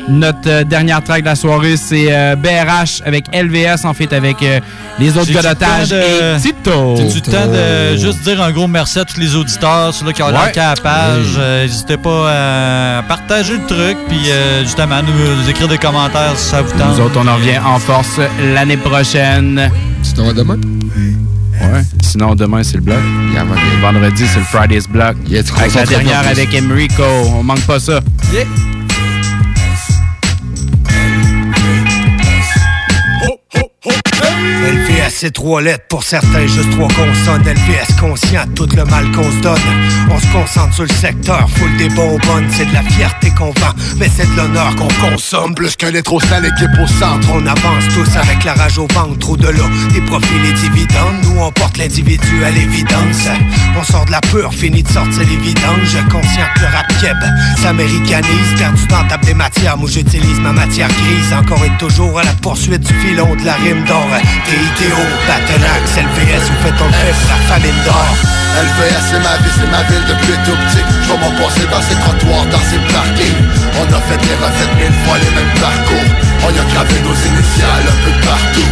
notre euh, dernière track de la soirée. C'est euh, BRH avec LVS, en fait, avec euh, les autres gars de- et Tito. J'ai-tu le temps de juste dire un gros merci à tous les auditeurs, ceux-là qui ont Ouais. liké à la page. Oui. Euh, N'hésitez pas à partager le truc, puis euh, justement, nous, nous écrire des commentaires si ça vous tente. Nous autres, on en revient en force l'année prochaine. Sinon, demain? Ouais. Sinon, demain, c'est le bloc. Vendredi, c'est le Friday's block. avec la dernière avec Emrico. On manque pas ça. LVS, c'est trois lettres pour certains, juste trois consonnes. LVS conscient de tout le mal qu'on se donne? On se concentre sur le secteur, full des bonbonnes. C'est de la fierté qu'on vend, mais c'est de l'honneur qu'on consomme. Plus qu'un lettre au sale, équipe au centre. On avance tous avec la rage au ventre. Trop de l'eau, des profils et dividendes. Nous, on porte l'individu à l'évidence. On sort de la pure, fini de sortir les vidanges. Conscient que le rap keb s'américanise. Perdu dans table des matières, moi j'utilise ma matière grise. Encore et toujours à la poursuite du filon de la rime d'or. Battle Axe, LVS, vous faites fait pour la famine d'or. LVS c'est ma vie, c'est ma ville depuis tout petit. Je vais m'en passer dans ces trottoirs, dans ces parkings. On a fait et refait mille fois les mêmes parcours. On y a gravé nos initiales un peu partout.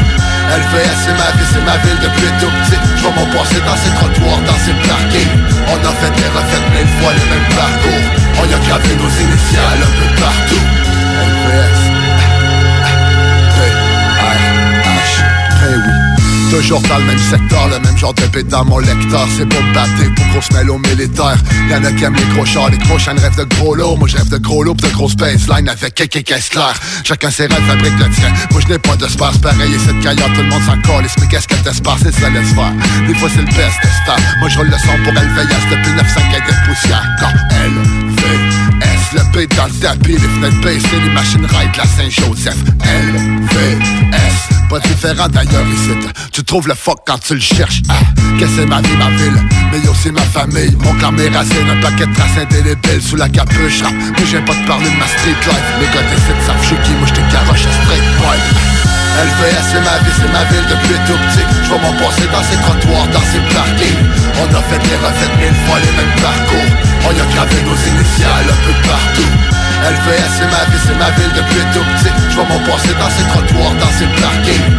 LVS c'est ma vie, c'est ma ville depuis tout petit. Je vais m'en passer dans ces trottoirs, dans ces parkings. On a fait et refait mille fois les mêmes parcours. On y a gravé nos initiales un peu partout. LVS Toujours dans le même secteur, le même genre de bête dans mon lecteur C'est pour battre pour grosse mélo militaire. Y'en a qui aiment les gros chars, les gros chaînes rêvent de gros lots. Moi je rêve de gros lots pis de grosses baseline avec quelques caisses claires Chacun ses rêves fabrique le tien. Moi je n'ai pas de space pareil et cette caillard tout le monde s'en calisse Mais qu'est-ce que t'espères c'est ça laisse faire? Des fois c'est le best de star Moi je le son pour LVS depuis 900 de poussière Quand LVS le beat dans le tapis, les fenêtres baissées, les machines ride la Saint-Joseph LVS pas différent d'ailleurs ici Tu trouves le fuck quand tu le cherches ah, Que c'est ma vie, ma ville Mais aussi ma famille. Mon clan, mes racines Un paquet de traces indélébiles sous la capuche ah, Mais viens pas te parler de ma street life. Les gars d'ici savent je suis qui Moi je te garoche à straight pipe LVS c'est ma vie, c'est ma ville depuis tout petit. Je vais m'en passer dans ces trottoirs, dans ces parkings. On a fait et refait mille fois les mêmes parcours. On y a gravé nos initiales un peu partout. LVS c'est ma vie, c'est ma ville depuis tout petit. Je vais m'en passer dans ces trottoirs, dans ces parkings